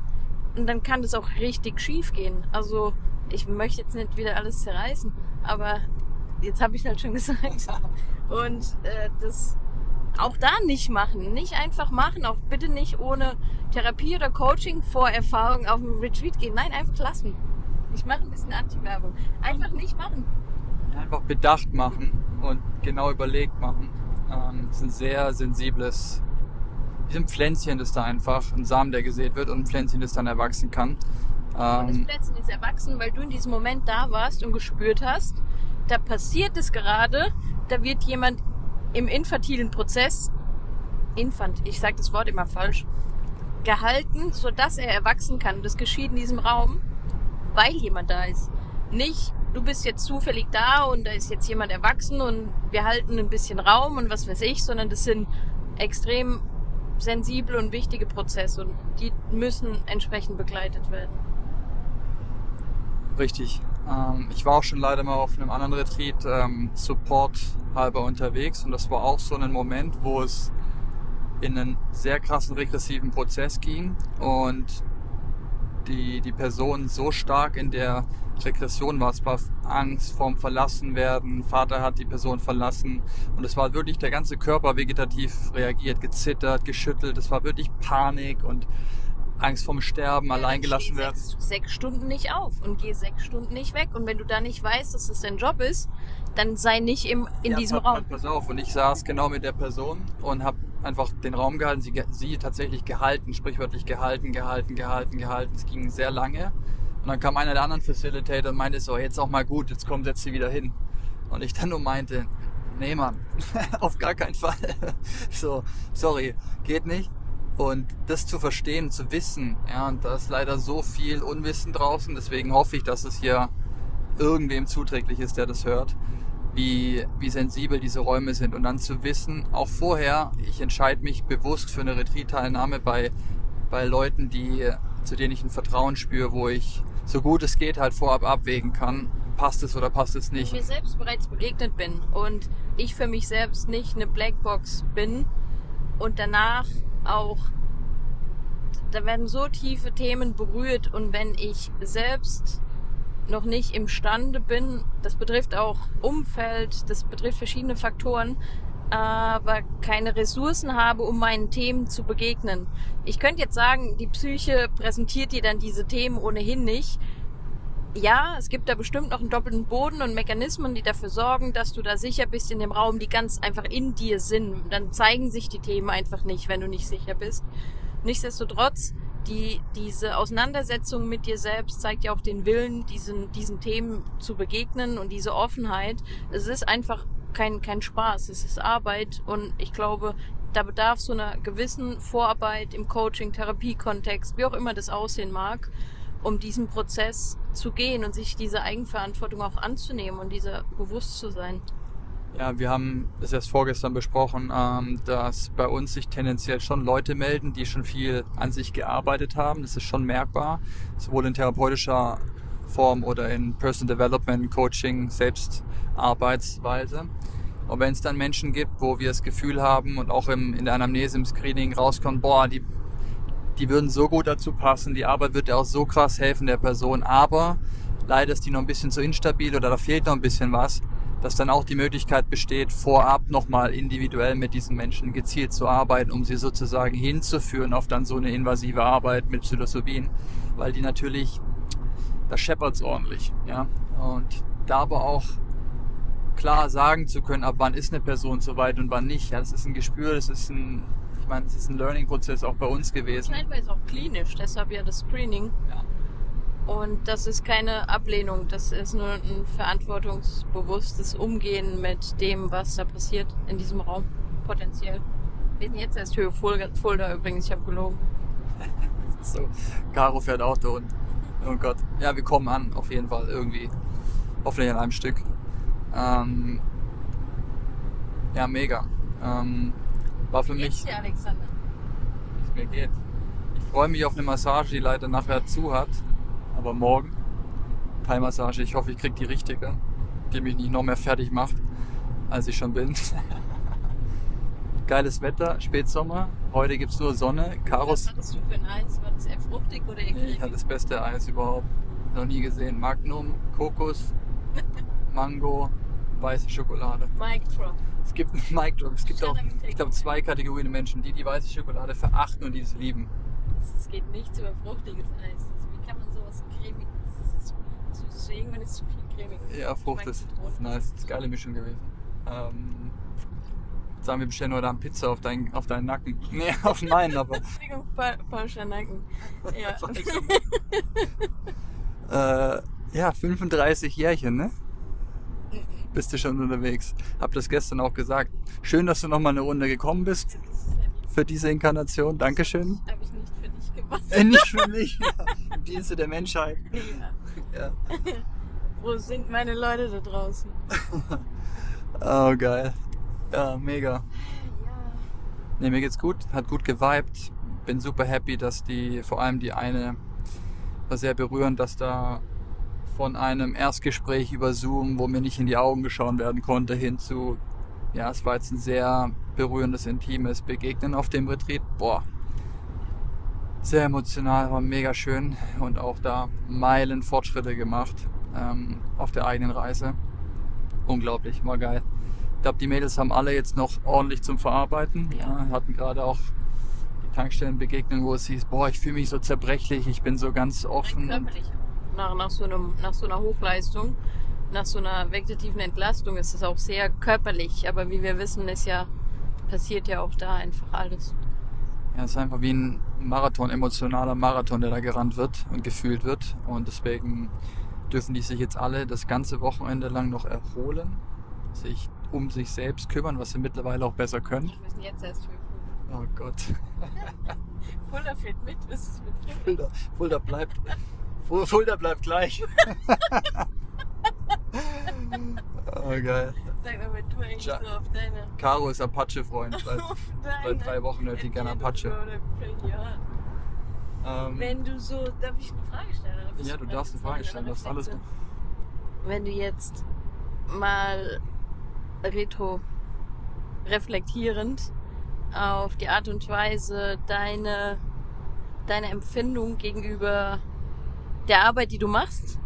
dann kann das auch richtig schief gehen. Also ich möchte jetzt nicht wieder alles zerreißen, aber jetzt habe ich halt schon gesagt. Und äh, das auch da nicht machen. Nicht einfach machen, auch bitte nicht ohne Therapie oder Coaching Vorerfahrung auf ein Retreat gehen. Nein, einfach lassen. Ich mache ein bisschen Anti-Werbung. Einfach nicht machen. Einfach bedacht machen und genau überlegt machen. Ähm, das ist ein sehr sensibles, wie ein Pflänzchen, das da einfach, ein Samen, der gesät wird und ein Pflänzchen, das dann erwachsen kann. Ähm, das Pflänzchen ist erwachsen, weil du in diesem Moment da warst und gespürt hast, da passiert es gerade, da wird jemand im infantilen Prozess, infant, ich sage das Wort immer falsch, gehalten, sodass er erwachsen kann. Das geschieht in diesem Raum, weil jemand da ist. Nicht, du bist jetzt zufällig da und da ist jetzt jemand erwachsen und wir halten ein bisschen Raum und was weiß ich, sondern das sind extrem sensible und wichtige Prozesse und die müssen entsprechend begleitet werden. Richtig. Ähm, ich war auch schon leider mal auf einem anderen Retreat ähm, Support halber unterwegs und das war auch so ein Moment, wo es in einen sehr krassen regressiven Prozess ging und die, die Person so stark in der Regression war. Es war Angst vorm Verlassenwerden. Vater hat die Person verlassen. Und es war wirklich der ganze Körper vegetativ reagiert, gezittert, geschüttelt. Es war wirklich Panik und Angst vorm Sterben, allein gelassen werden. Sechs, sechs Stunden nicht auf und geh sechs Stunden nicht weg. Und wenn du da nicht weißt, dass das dein Job ist, dann sei nicht im, in Ja, diesem pass, Raum. Pass auf, und ich saß genau mit der Person und habe einfach den Raum gehalten, sie, sie tatsächlich gehalten, sprichwörtlich gehalten, gehalten, gehalten, gehalten. Es ging sehr lange. Und dann kam einer der anderen Facilitator und meinte so, jetzt auch mal gut, jetzt komm, setz sie wieder hin. Und ich dann nur meinte, nee Mann, auf gar keinen Fall. so, sorry, geht nicht. Und das zu verstehen, zu wissen, ja, und da ist leider so viel Unwissen draußen, deswegen hoffe ich, dass es hier irgendwem zuträglich ist, der das hört, wie, wie sensibel diese Räume sind. Und dann zu wissen, auch vorher, ich entscheide mich bewusst für eine Retreat-Teilnahme bei, bei Leuten, die, zu denen ich ein Vertrauen spüre, wo ich so gut es geht halt vorab abwägen kann, passt es oder passt es nicht. mir selbst bereits begegnet bin und ich für mich selbst nicht eine Blackbox bin und danach auch da werden so tiefe Themen berührt und wenn ich selbst noch nicht imstande bin, das betrifft auch Umfeld, das betrifft verschiedene Faktoren, aber keine Ressourcen habe, um meinen Themen zu begegnen. Ich könnte jetzt sagen, die Psyche präsentiert dir dann diese Themen ohnehin nicht. Ja, es gibt da bestimmt noch einen doppelten Boden und Mechanismen, die dafür sorgen, dass du da sicher bist in dem Raum, die ganz einfach in dir sind. Dann zeigen sich die Themen einfach nicht, wenn du nicht sicher bist. Nichtsdestotrotz, die, diese Auseinandersetzung mit dir selbst zeigt ja auch den Willen, diesen, diesen Themen zu begegnen und diese Offenheit. Es ist einfach kein, kein Spaß, es ist Arbeit und ich glaube, da bedarf so einer gewissen Vorarbeit im Coaching, Therapiekontext, wie auch immer das aussehen mag, um diesen Prozess zu gehen und sich diese Eigenverantwortung auch anzunehmen und dieser bewusst zu sein. Ja, wir haben das erst vorgestern besprochen, ähm, dass bei uns sich tendenziell schon Leute melden, die schon viel an sich gearbeitet haben. Das ist schon merkbar, sowohl in therapeutischer Form oder in Personal Development, Coaching, Selbstarbeitsweise. Und wenn es dann Menschen gibt, wo wir das Gefühl haben und auch im, in der Anamnese, im Screening rauskommt, boah, die, die würden so gut dazu passen, die Arbeit wird ja auch so krass helfen der Person, aber leider ist die noch ein bisschen zu instabil oder da fehlt noch ein bisschen was, dass dann auch die Möglichkeit besteht, vorab nochmal individuell mit diesen Menschen gezielt zu arbeiten, um sie sozusagen hinzuführen auf dann so eine invasive Arbeit mit Psilocybin, weil die natürlich, da scheppert's ordentlich, ja, und da aber auch klar sagen zu können, ab wann ist eine Person soweit und wann nicht, ja, das ist ein Gespür, das ist ein, meine, das ist ein Learning-Prozess auch bei uns gewesen. Teilweise auch klinisch, deshalb ja das Screening. Ja. Und das ist keine Ablehnung, das ist nur ein verantwortungsbewusstes Umgehen mit dem, was da passiert in diesem Raum, potenziell. Wir sind jetzt erst Höhe Fulda übrigens, ich habe gelogen. So, Caro fährt Auto und oh Gott. Ja, wir kommen an, auf jeden Fall irgendwie. Hoffentlich an einem Stück. Ähm, ja, mega. Ähm, war für mich, dir, Alexander? wie es mir geht. Ich freue mich auf eine Massage, die leider nachher zu hat. Aber morgen. Thai-Massage. Ich hoffe, ich krieg die richtige, die mich nicht noch mehr fertig macht, als ich schon bin. Geiles Wetter, Spätsommer. Heute gibt's nur Sonne. Karos. Was hattest du für ein Eis? War das eher fruchtig oder eher Ich hatte das beste Eis überhaupt. Noch nie gesehen. Magnum, Kokos, Mango, weiße Schokolade. Mic drop. Es gibt einen Mic Drop. Es gibt auch, ich glaube, zwei Kategorien Menschen. Die, die weiße Schokolade verachten und die es lieben. Es geht nichts über fruchtiges Eis. Wie kann man sowas cremig? Das ist zu, irgendwann ist zu viel cremig. Ja, Frucht ist, ist nice. Das ist eine geile Mischung gewesen. Ähm, sagen wir bestellen heute Abend Pizza auf deinen, auf deinen Nacken. Nee, auf meinen, aber. Entschuldigung, fa- falscher Nacken. Ja. Äh, ja, 35 Jährchen, ne? Bist du schon unterwegs. Hab das gestern auch gesagt. Schön, dass du noch mal eine Runde gekommen bist für diese Inkarnation. Dankeschön. Habe ich nicht für dich gemacht. Äh, nicht für mich. Im Dienste der Menschheit. Ja. Ja. Wo sind meine Leute da draußen? Oh, geil. Ja, mega. Ja. Ne, mir geht's gut. Hat gut geweibt. Bin super happy, dass die, vor allem die eine, war sehr berührend, dass da von einem Erstgespräch über Zoom, wo mir nicht in die Augen geschaut werden konnte, hin zu, ja, es war jetzt ein sehr berührendes, intimes Begegnen auf dem Retreat. Boah, sehr emotional, war mega schön und auch da Meilen Fortschritte gemacht ähm, auf der eigenen Reise. Unglaublich, war geil. Ich glaube, die Mädels haben alle jetzt noch ordentlich zum Verarbeiten. Ja, hatten gerade auch die Tankstellen begegnen, wo es hieß, boah, ich fühle mich so zerbrechlich, ich bin so ganz offen. Rein körperlich. Nach, nach, so einem, nach so einer Hochleistung, nach so einer vegetativen Entlastung ist es auch sehr körperlich. Aber wie wir wissen, ist ja, passiert ja auch da einfach alles. Ja, es ist einfach wie ein Marathon, emotionaler Marathon, der da gerannt wird und gefühlt wird. Und deswegen dürfen die sich jetzt alle das ganze Wochenende lang noch erholen, sich um sich selbst kümmern, was sie mittlerweile auch besser können. Wir müssen jetzt erst für Oh Gott. Fulda fährt mit, ist mit Fulda? Fulda, Fulda bleibt. Fu- Fulda bleibt gleich. oh geil. Sag mal, wenn du eigentlich Tja. so auf deine... Caro ist Apache-Freund. Seit, seit drei Wochen hört die gerne Apache. Ähm, Wenn du so... Darf ich eine Frage stellen? ja, du darfst eine Frage stellen, das ist alles gut. Wenn du jetzt mal retro reflektierend auf die Art und Weise deine, deine Empfindung gegenüber der Arbeit, die du machst,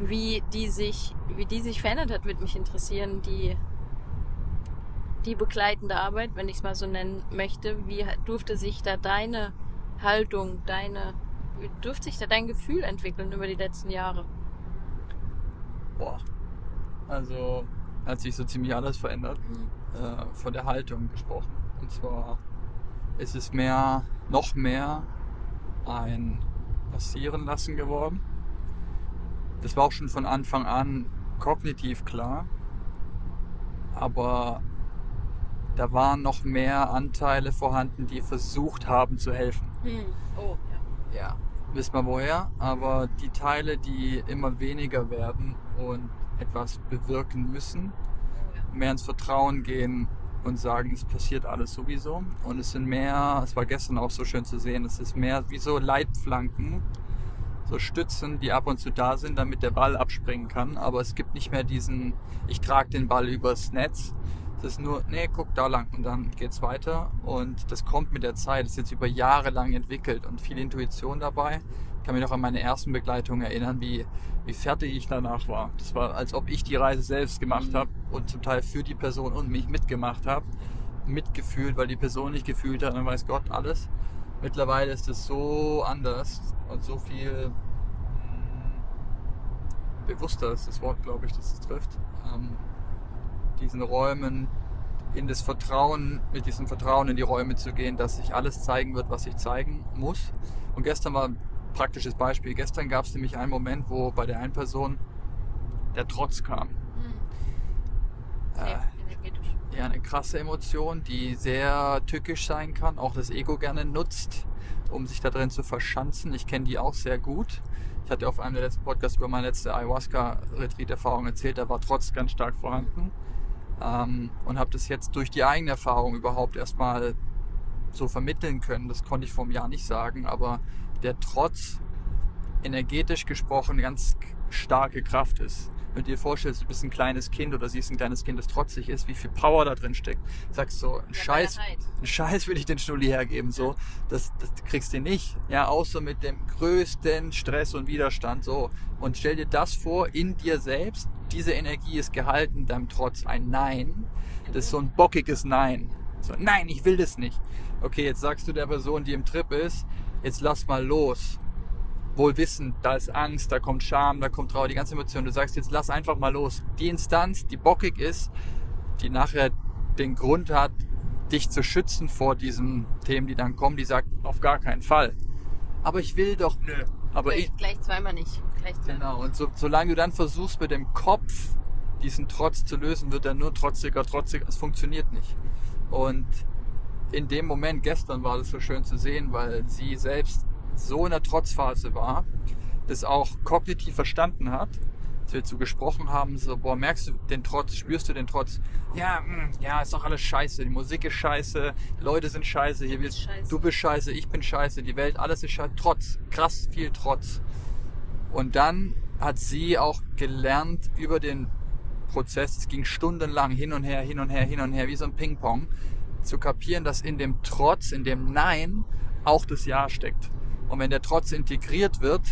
wie die sich, wie die sich verändert hat, würde mich interessieren. Die, die begleitende Arbeit, wenn ich es mal so nennen möchte, wie durfte sich da deine Haltung, deine, wie durfte sich da dein Gefühl entwickeln über die letzten Jahre? Boah. Also hat sich so ziemlich alles verändert. Äh, von der Haltung gesprochen. Und zwar ist es mehr, noch mehr ein passieren lassen geworden. Das war auch schon von Anfang an kognitiv klar. Aber da waren noch mehr Anteile vorhanden, die versucht haben zu helfen. Hm. Oh, ja. Ja, wissen wir woher, aber die Teile, die immer weniger werden und etwas bewirken müssen, Oh, mehr ins Vertrauen gehen und sagen, es passiert alles sowieso. Und es sind mehr, es war gestern auch so schön zu sehen, es ist mehr wie so Leitpflanken, so Stützen, die ab und zu da sind, damit der Ball abspringen kann. Aber es gibt nicht mehr diesen, ich trage den Ball übers Netz. Es ist nur, nee, guck da lang und dann geht's weiter. Und das kommt mit der Zeit. Es ist jetzt über Jahre lang entwickelt und viel Intuition dabei. Ich kann mich noch an meine ersten Begleitungen erinnern, wie, wie fertig ich danach war. Das war, als ob ich die Reise selbst gemacht Mhm. habe und zum Teil für die Person und mich mitgemacht habe. Mitgefühlt, weil die Person nicht gefühlt hat, dann weiß Gott alles. Mittlerweile ist es so anders und so viel mh, bewusster ist das Wort, glaube ich, das es trifft. Ähm, diesen Räumen in das Vertrauen, mit diesem Vertrauen in die Räume zu gehen, dass sich alles zeigen wird, was ich zeigen muss. Und gestern war ein praktisches Beispiel. Gestern gab es nämlich einen Moment, wo bei der einen Person der Trotz kam. Hm. Äh, ja, eine krasse Emotion, die sehr tückisch sein kann, auch das Ego gerne nutzt, um sich da drin zu verschanzen. Ich kenne die auch sehr gut. Ich hatte auf einem der letzten Podcasts über meine letzte Ayahuasca-Retreat-Erfahrung erzählt, da war trotz ganz stark vorhanden. Ähm, und habe das jetzt durch die eigene Erfahrung überhaupt erstmal so vermitteln können. Das konnte ich vor einem Jahr nicht sagen, aber der Trotz energetisch gesprochen ganz starke Kraft ist. Wenn du dir vorstellst, du bist ein kleines Kind oder siehst ein kleines Kind, das trotzig ist, wie viel Power da drin steckt. Sagst so, ein Scheiß, einen Scheiß will ich den Schnulli hergeben, so. Das, das kriegst du nicht. Ja, außer mit dem größten Stress und Widerstand, so. Und stell dir das vor, in dir selbst, diese Energie ist gehalten, deinem Trotz ein Nein. Das ist so ein bockiges Nein. So, nein, ich will das nicht. Okay, jetzt sagst du der Person, die im Trip ist, jetzt lass mal los. Wohl wissend, da ist Angst, da kommt Scham, da kommt Trauer, die ganze Emotion. Du sagst jetzt, lass einfach mal los. Die Instanz, die bockig ist, die nachher den Grund hat, dich zu schützen vor diesen Themen, die dann kommen, die sagt, auf gar keinen Fall. Aber ich will doch, nö. Aber gleich, ich, gleich zweimal nicht. Gleich zweimal. genau. Und so, solange du dann versuchst, mit dem Kopf diesen Trotz zu lösen, wird er nur trotziger, trotziger. Es funktioniert nicht. Und in dem Moment, gestern war das so schön zu sehen, weil sie selbst so in der Trotzphase war, das auch kognitiv verstanden hat, als wir dazu gesprochen haben, so, boah, merkst du den Trotz, spürst du den Trotz? Ja, mh, ja, ist doch alles scheiße, die Musik ist scheiße, die Leute sind scheiße, hier bist scheiße. du bist scheiße, ich bin scheiße, die Welt, alles ist scheiße, Trotz, krass viel Trotz. Und dann hat sie auch gelernt über den Prozess, es ging stundenlang hin und her, hin und her, hin und her, wie so ein Ping-Pong, zu kapieren, dass in dem Trotz, in dem Nein auch das Ja steckt. Und wenn der Trotz integriert wird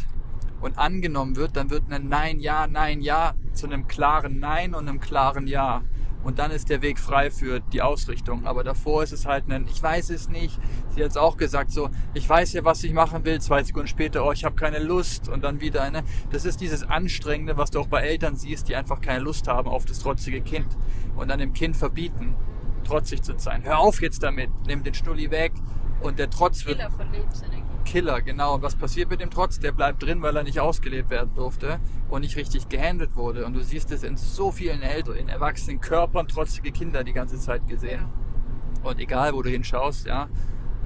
und angenommen wird, dann wird ein Nein, Ja, Nein, Ja zu einem klaren Nein und einem klaren Ja. und dann ist der Weg frei für die Ausrichtung. Aber davor ist es halt ein, ich weiß es nicht. Sie hat es auch gesagt, so, ich weiß ja, was ich machen will, zwei Sekunden später, oh, ich habe keine Lust und dann wieder eine. Das ist dieses Anstrengende, was du auch bei Eltern siehst, die einfach keine Lust haben auf das trotzige Kind und dann dem Kind verbieten, trotzig zu sein. Hör auf jetzt damit, nimm den Schnulli weg und der Trotz wird. Killer. Killer, genau. Und was passiert mit dem Trotz? Der bleibt drin, weil er nicht ausgelebt werden durfte und nicht richtig gehandelt wurde. Und du siehst es in so vielen Eltern, in erwachsenen Körpern, trotzige Kinder die ganze Zeit gesehen. Ja. Und egal, wo du hinschaust, ja,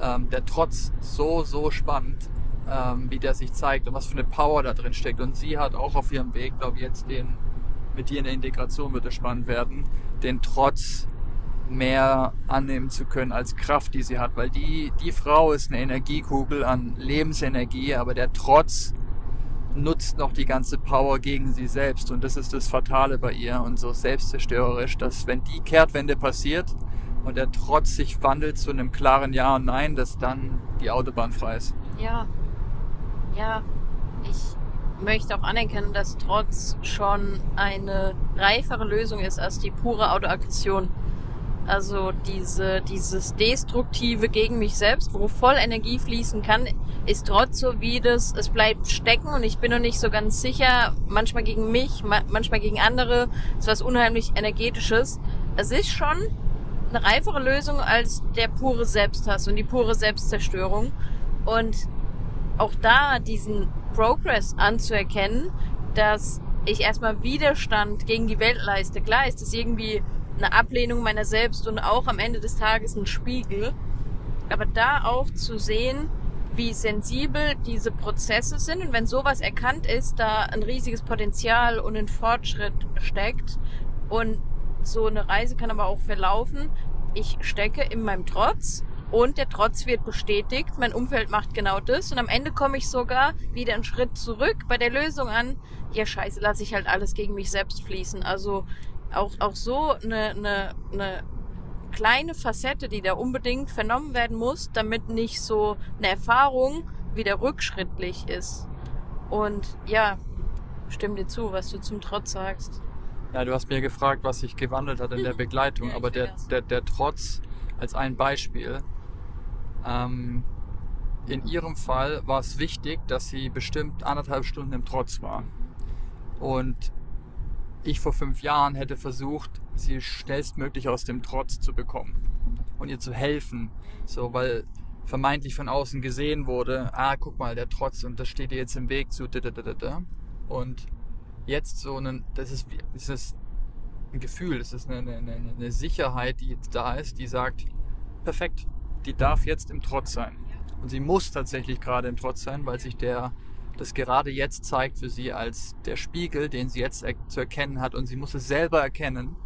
ähm, der Trotz so, so spannend, ähm, wie der sich zeigt und was für eine Power da drin steckt. Und sie hat auch auf ihrem Weg, glaube ich, jetzt den, mit dir in der Integration wird es spannend werden, den Trotz mehr annehmen zu können als Kraft, die sie hat, weil die, die Frau ist eine Energiekugel an Lebensenergie, aber der Trotz nutzt noch die ganze Power gegen sie selbst und das ist das Fatale bei ihr und so selbstzerstörerisch, dass wenn die Kehrtwende passiert und der Trotz sich wandelt zu einem klaren Ja und Nein, dass dann die Autobahn frei ist. Ja. Ja. Ich möchte auch anerkennen, dass Trotz schon eine reifere Lösung ist als die pure Autoaggression. Also diese, dieses Destruktive gegen mich selbst, wo voll Energie fließen kann, ist trotz so wie das, es bleibt stecken und ich bin noch nicht so ganz sicher, manchmal gegen mich, ma manchmal gegen andere, ist was unheimlich energetisches. Es ist schon eine reifere Lösung als der pure Selbsthass und die pure Selbstzerstörung. Und auch da diesen Progress anzuerkennen, dass ich erstmal Widerstand gegen die Welt leiste. Klar ist das irgendwie eine Ablehnung meiner selbst und auch am Ende des Tages ein Spiegel. Aber da auch zu sehen, wie sensibel diese Prozesse sind und wenn sowas erkannt ist, da ein riesiges Potenzial und ein Fortschritt steckt und so eine Reise kann aber auch verlaufen. Ich stecke in meinem Trotz und der Trotz wird bestätigt. Mein Umfeld macht genau das und am Ende komme ich sogar wieder einen Schritt zurück bei der Lösung an. Ja, scheiße, lasse ich halt alles gegen mich selbst fließen. Also auch, auch so eine, eine, eine kleine Facette, die da unbedingt vernommen werden muss, damit nicht so eine Erfahrung wieder rückschrittlich ist. Und ja, stimme dir zu, was du zum Trotz sagst. Ja, du hast mir gefragt, was sich gewandelt hat in der Begleitung, Ja, aber der, der, der Trotz als ein Beispiel. Ähm, in ihrem Fall war es wichtig, dass sie bestimmt anderthalb Stunden im Trotz war. Und ich vor fünf Jahren hätte versucht, sie schnellstmöglich aus dem Trotz zu bekommen und ihr zu helfen. So, weil vermeintlich von außen gesehen wurde, ah, guck mal, der Trotz und das steht dir jetzt im Weg zu. Und jetzt so ein, das ist, das ein Gefühl, das ist eine, eine- eine Sicherheit, die jetzt da ist, die sagt, perfekt, die darf jetzt im Trotz sein. Und sie muss tatsächlich gerade im Trotz sein, weil sich der, das gerade jetzt zeigt für sie als der Spiegel, den sie jetzt er zu erkennen hat. Und sie muss es selber erkennen.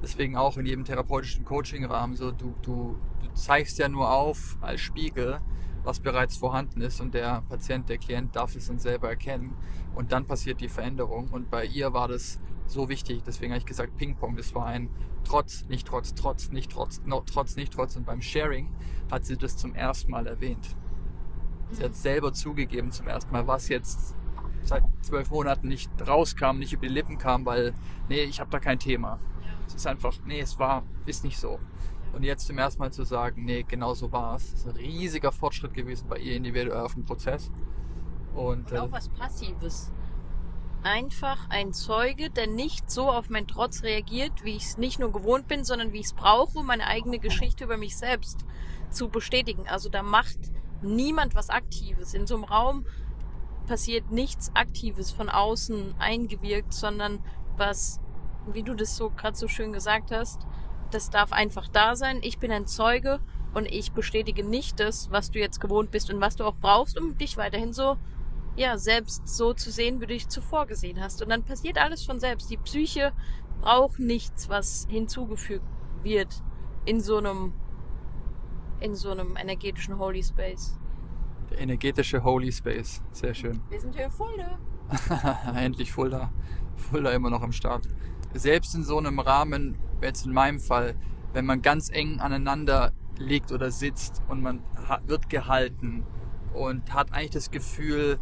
Deswegen auch in jedem therapeutischen Coaching-Rahmen so, du, du, du zeigst ja nur auf als Spiegel, was bereits vorhanden ist. Und der Patient, der Klient darf es dann selber erkennen. Und dann passiert die Veränderung. Und bei ihr war das so wichtig, deswegen habe ich gesagt Ping-Pong, das war ein Trotz, nicht Trotz, Trotz, nicht Trotz, no, Trotz, nicht Trotz. Und beim Sharing hat sie das zum ersten Mal erwähnt. Sie hat selber zugegeben zum ersten Mal, was jetzt seit zwölf Monaten nicht rauskam, nicht über die Lippen kam, weil, nee, ich habe da kein Thema. Es ist einfach, nee, es war, ist nicht so. Und jetzt zum ersten Mal zu sagen, nee, genau so war es, ist ein riesiger Fortschritt gewesen bei ihr individuell auf dem Prozess. Und, Und auch was Passives. Einfach ein Zeuge, der nicht so auf meinen Trotz reagiert, wie ich es nicht nur gewohnt bin, sondern wie ich es brauche, um meine eigene Geschichte über mich selbst zu bestätigen. Also da macht niemand was Aktives. In so einem Raum passiert nichts Aktives von außen eingewirkt, sondern was, wie du das so gerade so schön gesagt hast, das darf einfach da sein. Ich bin ein Zeuge und ich bestätige nicht das, was du jetzt gewohnt bist und was du auch brauchst, um dich weiterhin so ja, selbst so zu sehen, wie du dich zuvor gesehen hast. Und dann passiert alles von selbst. Die Psyche braucht nichts, was hinzugefügt wird in so einem, in so einem energetischen Holy Space. der energetische Holy Space, sehr schön. Wir sind hier voll, ne? Endlich Fulda. Fulda immer noch am Start. Selbst in so einem Rahmen, jetzt in meinem Fall, wenn man ganz eng aneinander liegt oder sitzt und man ha- wird gehalten und hat eigentlich das Gefühl,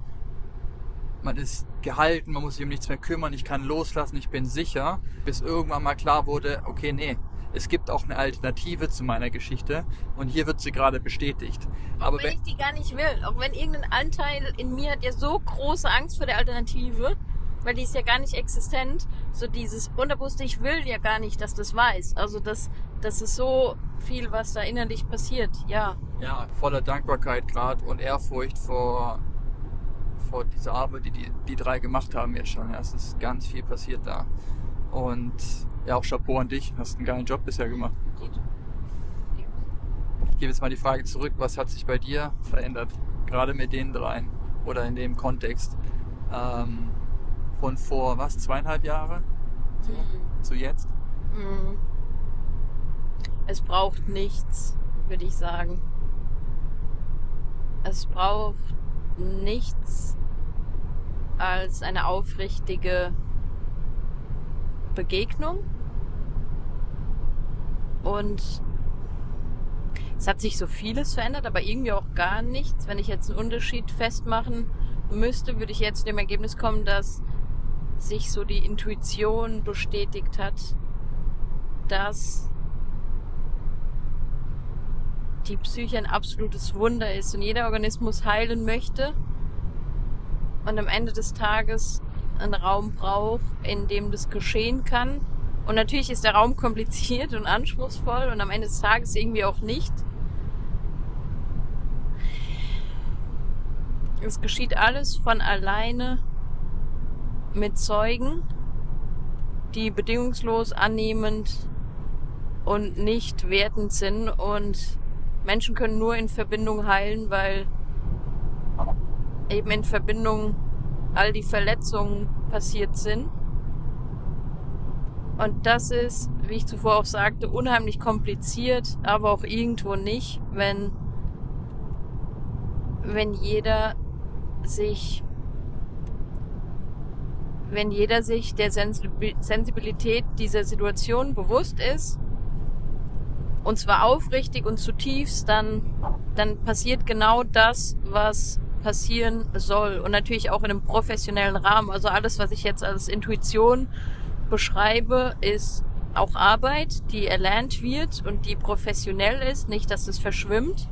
man ist gehalten, man muss sich um nichts mehr kümmern, ich kann loslassen, ich bin sicher, bis irgendwann mal klar wurde, okay, nee, es gibt auch eine Alternative zu meiner Geschichte und hier wird sie gerade bestätigt. Auch Aber wenn wenn, ich die gar nicht will. Auch wenn irgendein Anteil in mir hat ja so große Angst vor der Alternative, weil die ist ja gar nicht existent. So dieses Unterbewusste, ich will ja gar nicht, dass das weiß. Also das, das ist so viel, was da innerlich passiert. Ja. ja, voller Dankbarkeit gerade und Ehrfurcht vor, vor dieser Arbeit, die, die die drei gemacht haben jetzt schon. Ja, es ist ganz viel passiert da. Und ja, auch Chapeau an dich, hast einen geilen Job bisher gemacht. Ich gebe jetzt mal die Frage zurück, was hat sich bei dir verändert? Gerade mit den dreien oder in dem Kontext ähm, von vor, was, zweieinhalb Jahre zu jetzt? Mhm. Es braucht nichts, würde ich sagen. Es braucht nichts als eine aufrichtige Begegnung. Und es hat sich so vieles verändert, aber irgendwie auch gar nichts. Wenn ich jetzt einen Unterschied festmachen müsste, würde ich jetzt zu dem Ergebnis kommen, dass sich so die Intuition bestätigt hat, dass die Psyche ein absolutes Wunder ist und jeder Organismus heilen möchte und am Ende des Tages einen Raum braucht, in dem das geschehen kann. Und natürlich ist der Raum kompliziert und anspruchsvoll und am Ende des Tages irgendwie auch nicht. Es geschieht alles von alleine mit Zeugen, die bedingungslos annehmend und nicht wertend sind und Menschen können nur in Verbindung heilen, weil eben in Verbindung all die Verletzungen passiert sind. Und das ist, wie ich zuvor auch sagte, unheimlich kompliziert, aber auch irgendwo nicht, wenn, wenn jeder sich, wenn jeder sich der Sensibil- Sensibilität dieser Situation bewusst ist, und zwar aufrichtig und zutiefst, dann, dann passiert genau das, was passieren soll. Und natürlich auch in einem professionellen Rahmen. Also alles, was ich jetzt als Intuition beschreibe, ist auch Arbeit, die erlernt wird und die professionell ist, nicht, dass es verschwimmt.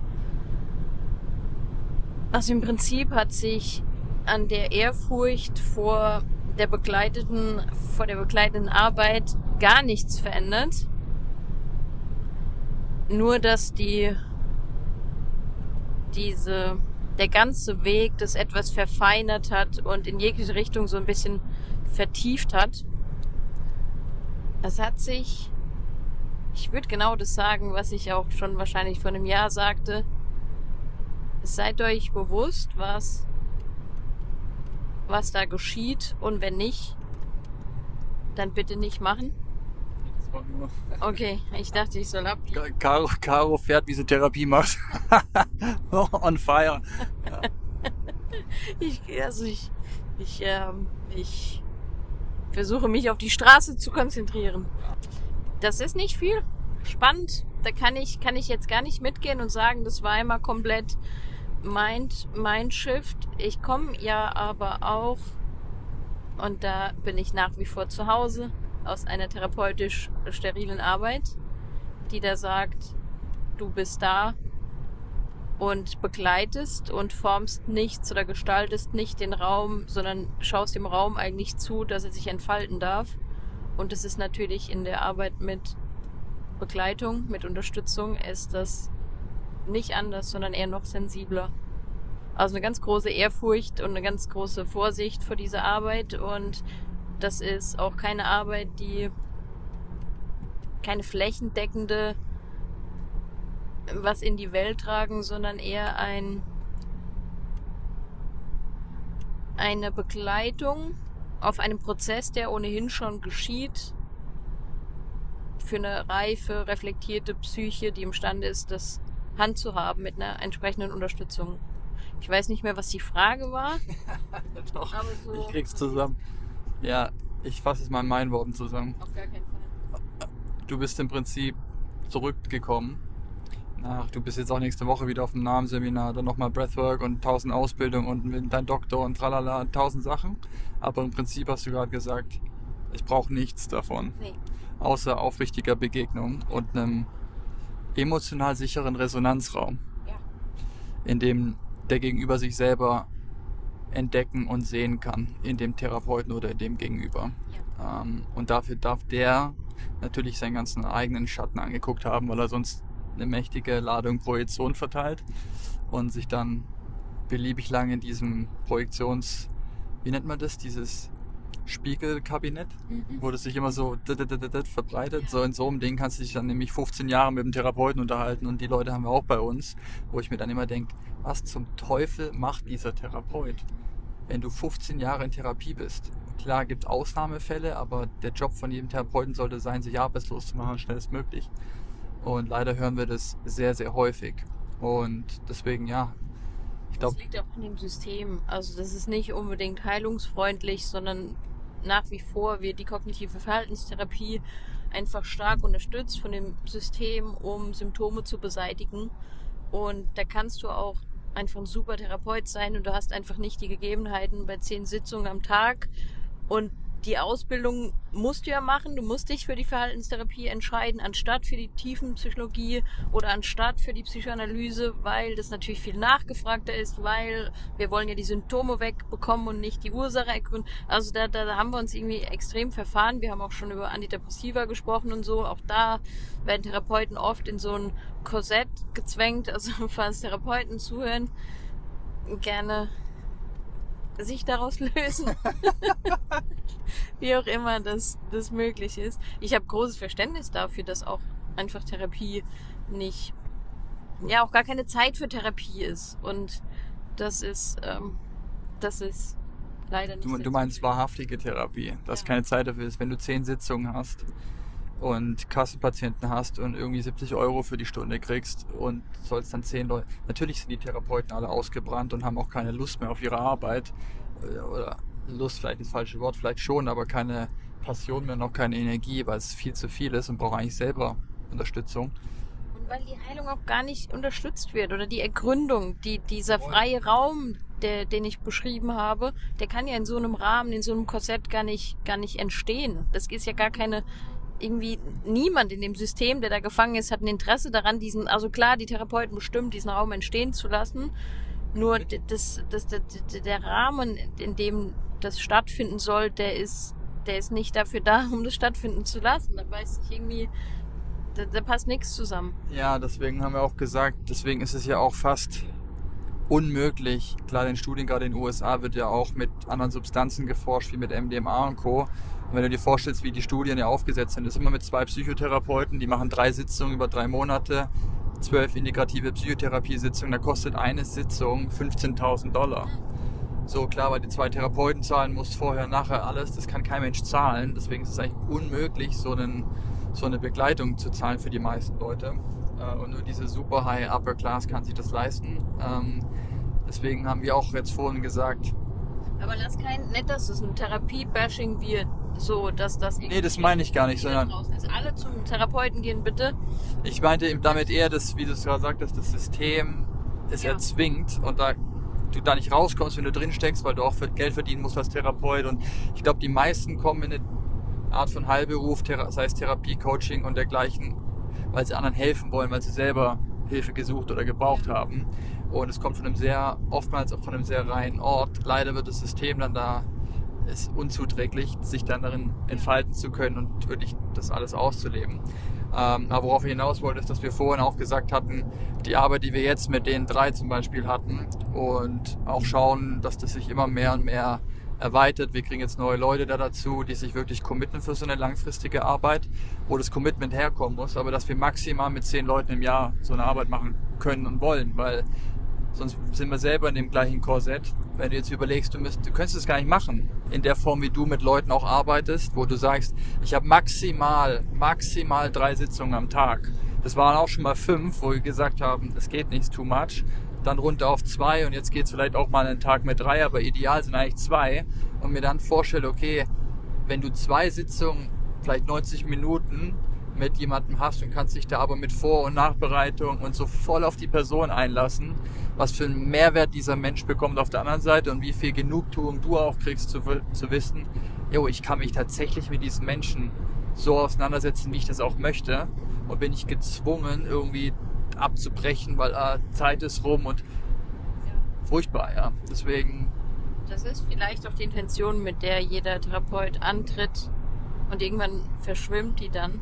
Also im Prinzip hat sich an der Ehrfurcht vor der begleiteten, vor der begleiteten Arbeit gar nichts verändert. Nur, dass die, diese, der ganze Weg das etwas verfeinert hat und in jegliche Richtung so ein bisschen vertieft hat. Es hat sich, ich würde genau das sagen, was ich auch schon wahrscheinlich vor einem Jahr sagte. Seid euch bewusst, was, was da geschieht und wenn nicht, dann bitte nicht machen. Das war nur Okay, ich dachte, ich soll ab. Caro, Caro fährt, wie sie Therapie macht. On fire. Ich, also ich, ich, ähm, ich versuche mich auf die Straße zu konzentrieren. Das ist nicht viel. Spannend. Da kann ich, kann ich jetzt gar nicht mitgehen und sagen, das war einmal komplett Mind, Mindshift. Ich komme ja aber auch, und da bin ich nach wie vor zu Hause, aus einer therapeutisch sterilen Arbeit, die da sagt, du bist da und begleitest und formst nichts oder gestaltest nicht den Raum, sondern schaust dem Raum eigentlich zu, dass er sich entfalten darf. Und es ist natürlich in der Arbeit mit Begleitung, mit Unterstützung, ist das nicht anders, sondern eher noch sensibler. Also eine ganz große Ehrfurcht und eine ganz große Vorsicht vor dieser Arbeit und das ist auch keine Arbeit, die keine flächendeckende was in die Welt tragen, sondern eher ein eine Begleitung auf einem Prozess, der ohnehin schon geschieht, für eine reife, reflektierte Psyche, die imstande ist, das Hand zu haben mit einer entsprechenden Unterstützung. Ich weiß nicht mehr, was die Frage war. Doch, so- ich krieg's zusammen. Ja, ich fasse es mal in meinen Worten zusammen. Auf gar keinen Fall. Du bist im Prinzip zurückgekommen ach, du bist jetzt auch nächste Woche wieder auf dem Namensseminar, dann nochmal Breathwork und tausend Ausbildungen und dein Doktor und tralala, tausend Sachen. Aber im Prinzip hast du gerade gesagt, ich brauche nichts davon. Nee. Außer aufrichtiger Begegnung und einem emotional sicheren Resonanzraum, Ja. in dem der Gegenüber sich selber entdecken und sehen kann, in dem Therapeuten oder in dem Gegenüber. Ähm, und dafür darf der natürlich seinen ganzen eigenen Schatten angeguckt haben, weil er sonst eine mächtige Ladung Projektion verteilt und sich dann beliebig lang in diesem Projektions, wie nennt man das, dieses Spiegelkabinett, Mhm. wo das sich immer so verbreitet. So in so einem Ding kannst du dich dann nämlich 15 Jahre mit dem Therapeuten unterhalten und die Leute haben wir auch bei uns, wo ich mir dann immer denke, was zum Teufel macht dieser Therapeut? Wenn du 15 Jahre in Therapie bist. Klar gibt es Ausnahmefälle, aber der Job von jedem Therapeuten sollte sein, sich arbeitslos zu machen, schnellstmöglich. Und leider hören wir das sehr, sehr häufig. Und deswegen, ja, ich glaube, Das liegt auch an dem System. Also das ist nicht unbedingt heilungsfreundlich, sondern nach wie vor wird die kognitive Verhaltenstherapie einfach stark unterstützt von dem System, um Symptome zu beseitigen. Und da kannst du auch einfach ein super Therapeut sein und du hast einfach nicht die Gegebenheiten bei zehn Sitzungen am Tag. Und die Ausbildung musst du ja machen. Du musst dich für die Verhaltenstherapie entscheiden, anstatt für die Tiefenpsychologie oder anstatt für die Psychoanalyse, weil das natürlich viel nachgefragter ist, weil wir wollen ja die Symptome wegbekommen und nicht die Ursache ergründen. Also da, da haben wir uns irgendwie extrem verfahren. Wir haben auch schon über Antidepressiva gesprochen und so. Auch da werden Therapeuten oft in so ein Korsett gezwängt. Also falls Therapeuten zuhören, gerne sich daraus lösen. Wie auch immer das, das möglich ist. Ich habe großes Verständnis dafür, dass auch einfach Therapie nicht, ja, auch gar keine Zeit für Therapie ist. Und das ist, ähm, das ist leider nicht. du, du meinst wahrhaftige Therapie, dass Ja. keine Zeit dafür ist. Wenn du 10 Sitzungen hast und Kassenpatienten hast und irgendwie 70 Euro für die Stunde kriegst und sollst dann 10 Leute. Natürlich sind die Therapeuten alle ausgebrannt und haben auch keine Lust mehr auf ihre Arbeit. Äh, Oder Lust vielleicht das falsche Wort, vielleicht schon, aber keine Passion mehr, noch keine Energie, weil es viel zu viel ist und braucht eigentlich selber Unterstützung. Und weil die Heilung auch gar nicht unterstützt wird oder die Ergründung, die, dieser freie Raum, der, den ich beschrieben habe, der kann ja in so einem Rahmen, in so einem Korsett gar nicht, gar nicht entstehen. Das ist ja gar keine, irgendwie niemand in dem System, der da gefangen ist, hat ein Interesse daran, diesen, also klar, die Therapeuten bestimmt, diesen Raum entstehen zu lassen. Nur das, das, das, der Rahmen, in dem das stattfinden soll, der ist, der ist nicht dafür da, um das stattfinden zu lassen. Da weiß ich irgendwie, da, da passt nichts zusammen. Ja, deswegen haben wir auch gesagt, deswegen ist es ja auch fast unmöglich. Klar, in Studien gerade in den USA wird ja auch mit anderen Substanzen geforscht, wie mit MDMA und Co. Und wenn du dir vorstellst, wie die Studien ja aufgesetzt sind, ist immer mit zwei Psychotherapeuten, die machen drei Sitzungen über drei Monate, zwölf integrative Psychotherapiesitzungen, da kostet eine Sitzung 15.000 Dollar. So klar, weil die zwei Therapeuten zahlen musst, vorher, nachher alles, das kann kein Mensch zahlen. Deswegen ist es eigentlich unmöglich, so, einen, so eine Begleitung zu zahlen für die meisten Leute. Äh, Und nur diese super High Upper Class kann sich das leisten. Ähm, Deswegen haben wir auch jetzt vorhin gesagt, Aber lass kein, nicht, dass es ein Therapie-Bashing wird, so, dass das nee, das meine ich gar nicht, sondern. Alle zum Therapeuten gehen, bitte. ich meinte eben damit eher, dass, wie du es gerade sagtest, das System es Ja. erzwingt und da du da nicht rauskommst, wenn du drin steckst, weil du auch Geld verdienen musst als Therapeut. Und ich glaube, die meisten kommen in eine Art von Heilberuf, sei es Therapie, Coaching und dergleichen, weil sie anderen helfen wollen, weil sie selber Hilfe gesucht oder gebraucht Ja. haben. Und es kommt von einem sehr, oftmals auch von einem sehr reinen Ort. Leider wird das System dann da ist unzuträglich, sich dann darin entfalten zu können und wirklich das alles auszuleben. Ähm, aber worauf ich hinaus wollte, ist, dass wir vorhin auch gesagt hatten, die Arbeit, die wir jetzt mit den drei zum Beispiel hatten und auch schauen, dass das sich immer mehr und mehr erweitert. Wir kriegen jetzt neue Leute da dazu, die sich wirklich committen für so eine langfristige Arbeit, wo das Commitment herkommen muss, aber dass wir maximal mit zehn Leuten im Jahr so eine Arbeit machen können und wollen, weil sonst sind wir selber in dem gleichen Korsett. Wenn du jetzt überlegst, du, müsst, du könntest es gar nicht machen, in der Form, wie du mit Leuten auch arbeitest, wo du sagst, ich habe maximal, maximal drei Sitzungen am Tag. Das waren auch schon mal fünf, wo wir gesagt haben, es geht nicht, too much. Dann runter auf zwei und jetzt geht es vielleicht auch mal einen Tag mit drei, aber ideal sind eigentlich zwei. Und mir dann vorstelle, okay, wenn du zwei Sitzungen, vielleicht 90 Minuten mit jemandem hast und kannst dich da aber mit Vor- und Nachbereitung und so voll auf die Person einlassen, was für einen Mehrwert dieser Mensch bekommt auf der anderen Seite und wie viel Genugtuung du auch kriegst zu, zu wissen, jo, ich kann mich tatsächlich mit diesen Menschen so auseinandersetzen, wie ich das auch möchte und bin nicht gezwungen, irgendwie abzubrechen, weil ah, Zeit ist rum und furchtbar, ja. Deswegen. Das ist vielleicht auch die Intention, mit der jeder Therapeut antritt und irgendwann verschwimmt die dann.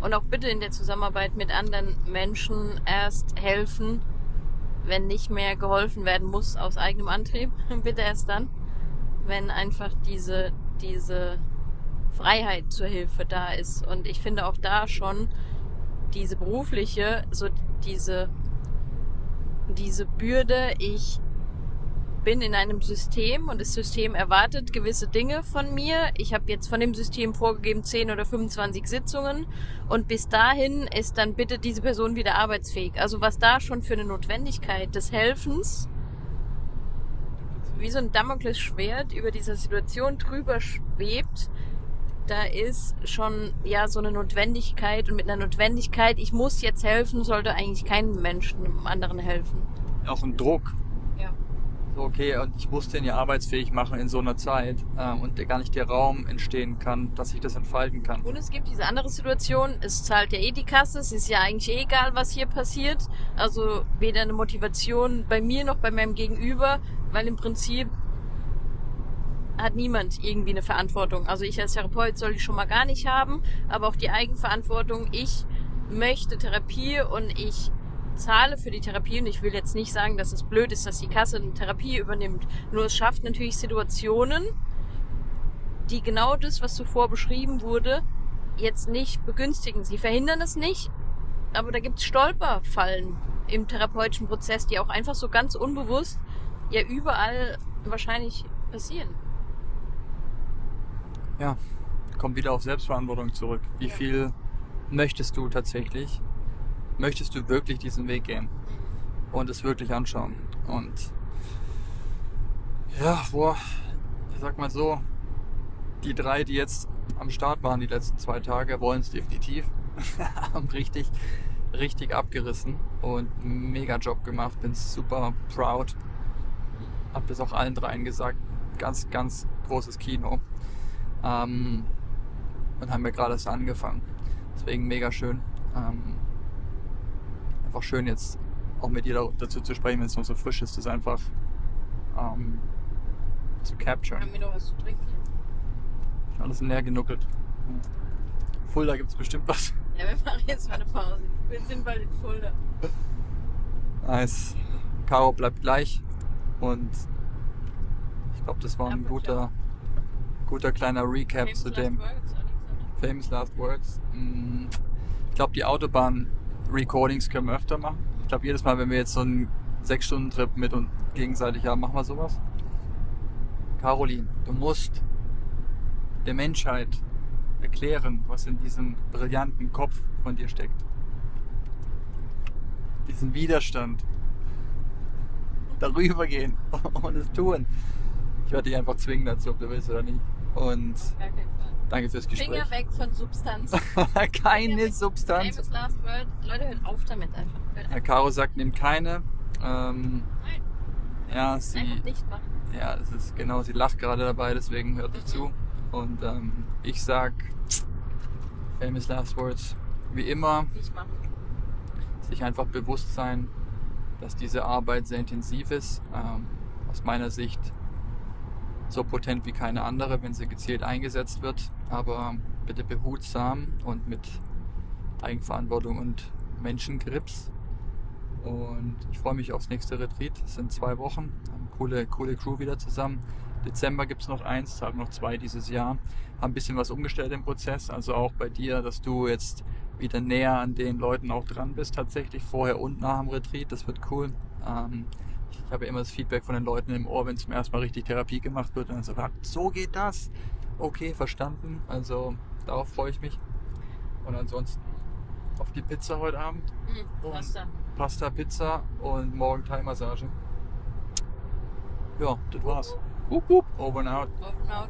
Und auch bitte in der Zusammenarbeit mit anderen Menschen erst helfen, wenn nicht mehr geholfen werden muss aus eigenem Antrieb. bitte erst dann, wenn einfach diese, diese Freiheit zur Hilfe da ist. Und ich finde auch da schon diese berufliche, so diese, diese Bürde, ich bin in einem System und das System erwartet gewisse Dinge von mir. Ich habe jetzt von dem System vorgegeben 10 oder 25 Sitzungen und bis dahin ist dann bitte diese Person wieder arbeitsfähig. Also was da schon für eine Notwendigkeit des Helfens wie so ein Damoklesschwert über dieser Situation drüber schwebt, da ist schon ja so eine Notwendigkeit und mit einer Notwendigkeit, ich muss jetzt helfen, sollte eigentlich kein Mensch einem anderen helfen. Auch ein Druck. Okay, und ich muss den ja arbeitsfähig machen in so einer Zeit ähm, und gar nicht der Raum entstehen kann, dass ich das entfalten kann. Und es gibt diese andere Situation, es zahlt ja eh die Kasse, es ist ja eigentlich eh egal, was hier passiert. Also weder eine Motivation bei mir noch bei meinem Gegenüber, weil im Prinzip hat niemand irgendwie eine Verantwortung. Also ich als Therapeut soll die schon mal gar nicht haben, aber auch die Eigenverantwortung. Ich möchte Therapie und ich zahle für die Therapie und ich will jetzt nicht sagen, dass es blöd ist, dass die Kasse eine Therapie übernimmt. Nur es schafft natürlich Situationen, die genau das, was zuvor beschrieben wurde, jetzt nicht begünstigen. Sie verhindern es nicht, aber da gibt es Stolperfallen im therapeutischen Prozess, die auch einfach so ganz unbewusst ja überall wahrscheinlich passieren ja, kommt wieder auf Selbstverantwortung zurück. Wie viel möchtest du tatsächlich? Möchtest du wirklich diesen Weg gehen und es wirklich anschauen? Und ja, boah, ich sag mal so, die drei, die jetzt am Start waren die letzten zwei Tage, wollen es definitiv. haben richtig, richtig abgerissen und mega Job gemacht. Bin super proud. Hab das auch allen dreien gesagt. Ganz, ganz großes Kino. Ähm, und haben wir gerade erst angefangen. Deswegen mega schön. Ähm, einfach schön jetzt auch mit dir dazu zu sprechen, wenn es noch so frisch ist, das einfach ähm, zu capturen. Haben wir noch was zu trinken? Alles leer genuckelt. Fulda gibt es bestimmt was. Ja, wir machen jetzt mal eine Pause. Wir sind bald in Fulda. Nice. Caro bleibt gleich und ich glaube, das war ein guter, guter kleiner Recap Famous zu Last dem Words, Alexander? Famous Last Words. Mm, Ich glaube, die Autobahn-Recordings können wir öfter machen. Ich glaube, jedes Mal, wenn wir jetzt so einen 6-Stunden-Trip mit und gegenseitig haben, machen wir sowas. Caroline, du musst der Menschheit erklären, was in diesem brillanten Kopf von dir steckt. Diesen Widerstand. Darüber gehen und es tun. Ich werde dich einfach zwingen dazu, ob du willst oder nicht. Und Gar. Danke fürs Gespräch. Finger weg von Substanz. Keine. Substanz. Famous Last Word. Leute, hört auf damit einfach. Hört Herr. Caro sagt, nimm keine. Ähm, Nein, ja, sie, einfach nicht machen. ja, das ist genau, sie lacht gerade dabei, deswegen hört nicht zu. Und ähm, ich sag, famous last words, wie immer, Nicht machen. sich einfach bewusst sein, dass diese Arbeit sehr intensiv ist. Ähm, aus meiner Sicht so potent wie keine andere, wenn sie gezielt eingesetzt wird. Aber bitte behutsam und mit Eigenverantwortung und Menschengrips. Und ich freue mich aufs nächste Retreat. Es sind zwei Wochen. Coole, coole Crew wieder zusammen. Dezember gibt es noch eins, haben noch zwei dieses Jahr. Haben ein bisschen was umgestellt im Prozess. Also auch bei dir, dass du jetzt wieder näher an den Leuten auch dran bist, tatsächlich vorher und nach dem Retreat. Das wird cool. Ähm, ich habe immer das Feedback von den Leuten im Ohr, wenn zum ersten Mal richtig Therapie gemacht wird. Und dann so, "Ah, so geht das. Okay, verstanden. Also darauf freue ich mich. Und ansonsten auf die Pizza heute Abend. Mhm, Pasta. Pasta, Pizza und morgen Thai-Massage. Ja, das war's. Wupp, wupp. Over and out. Open out.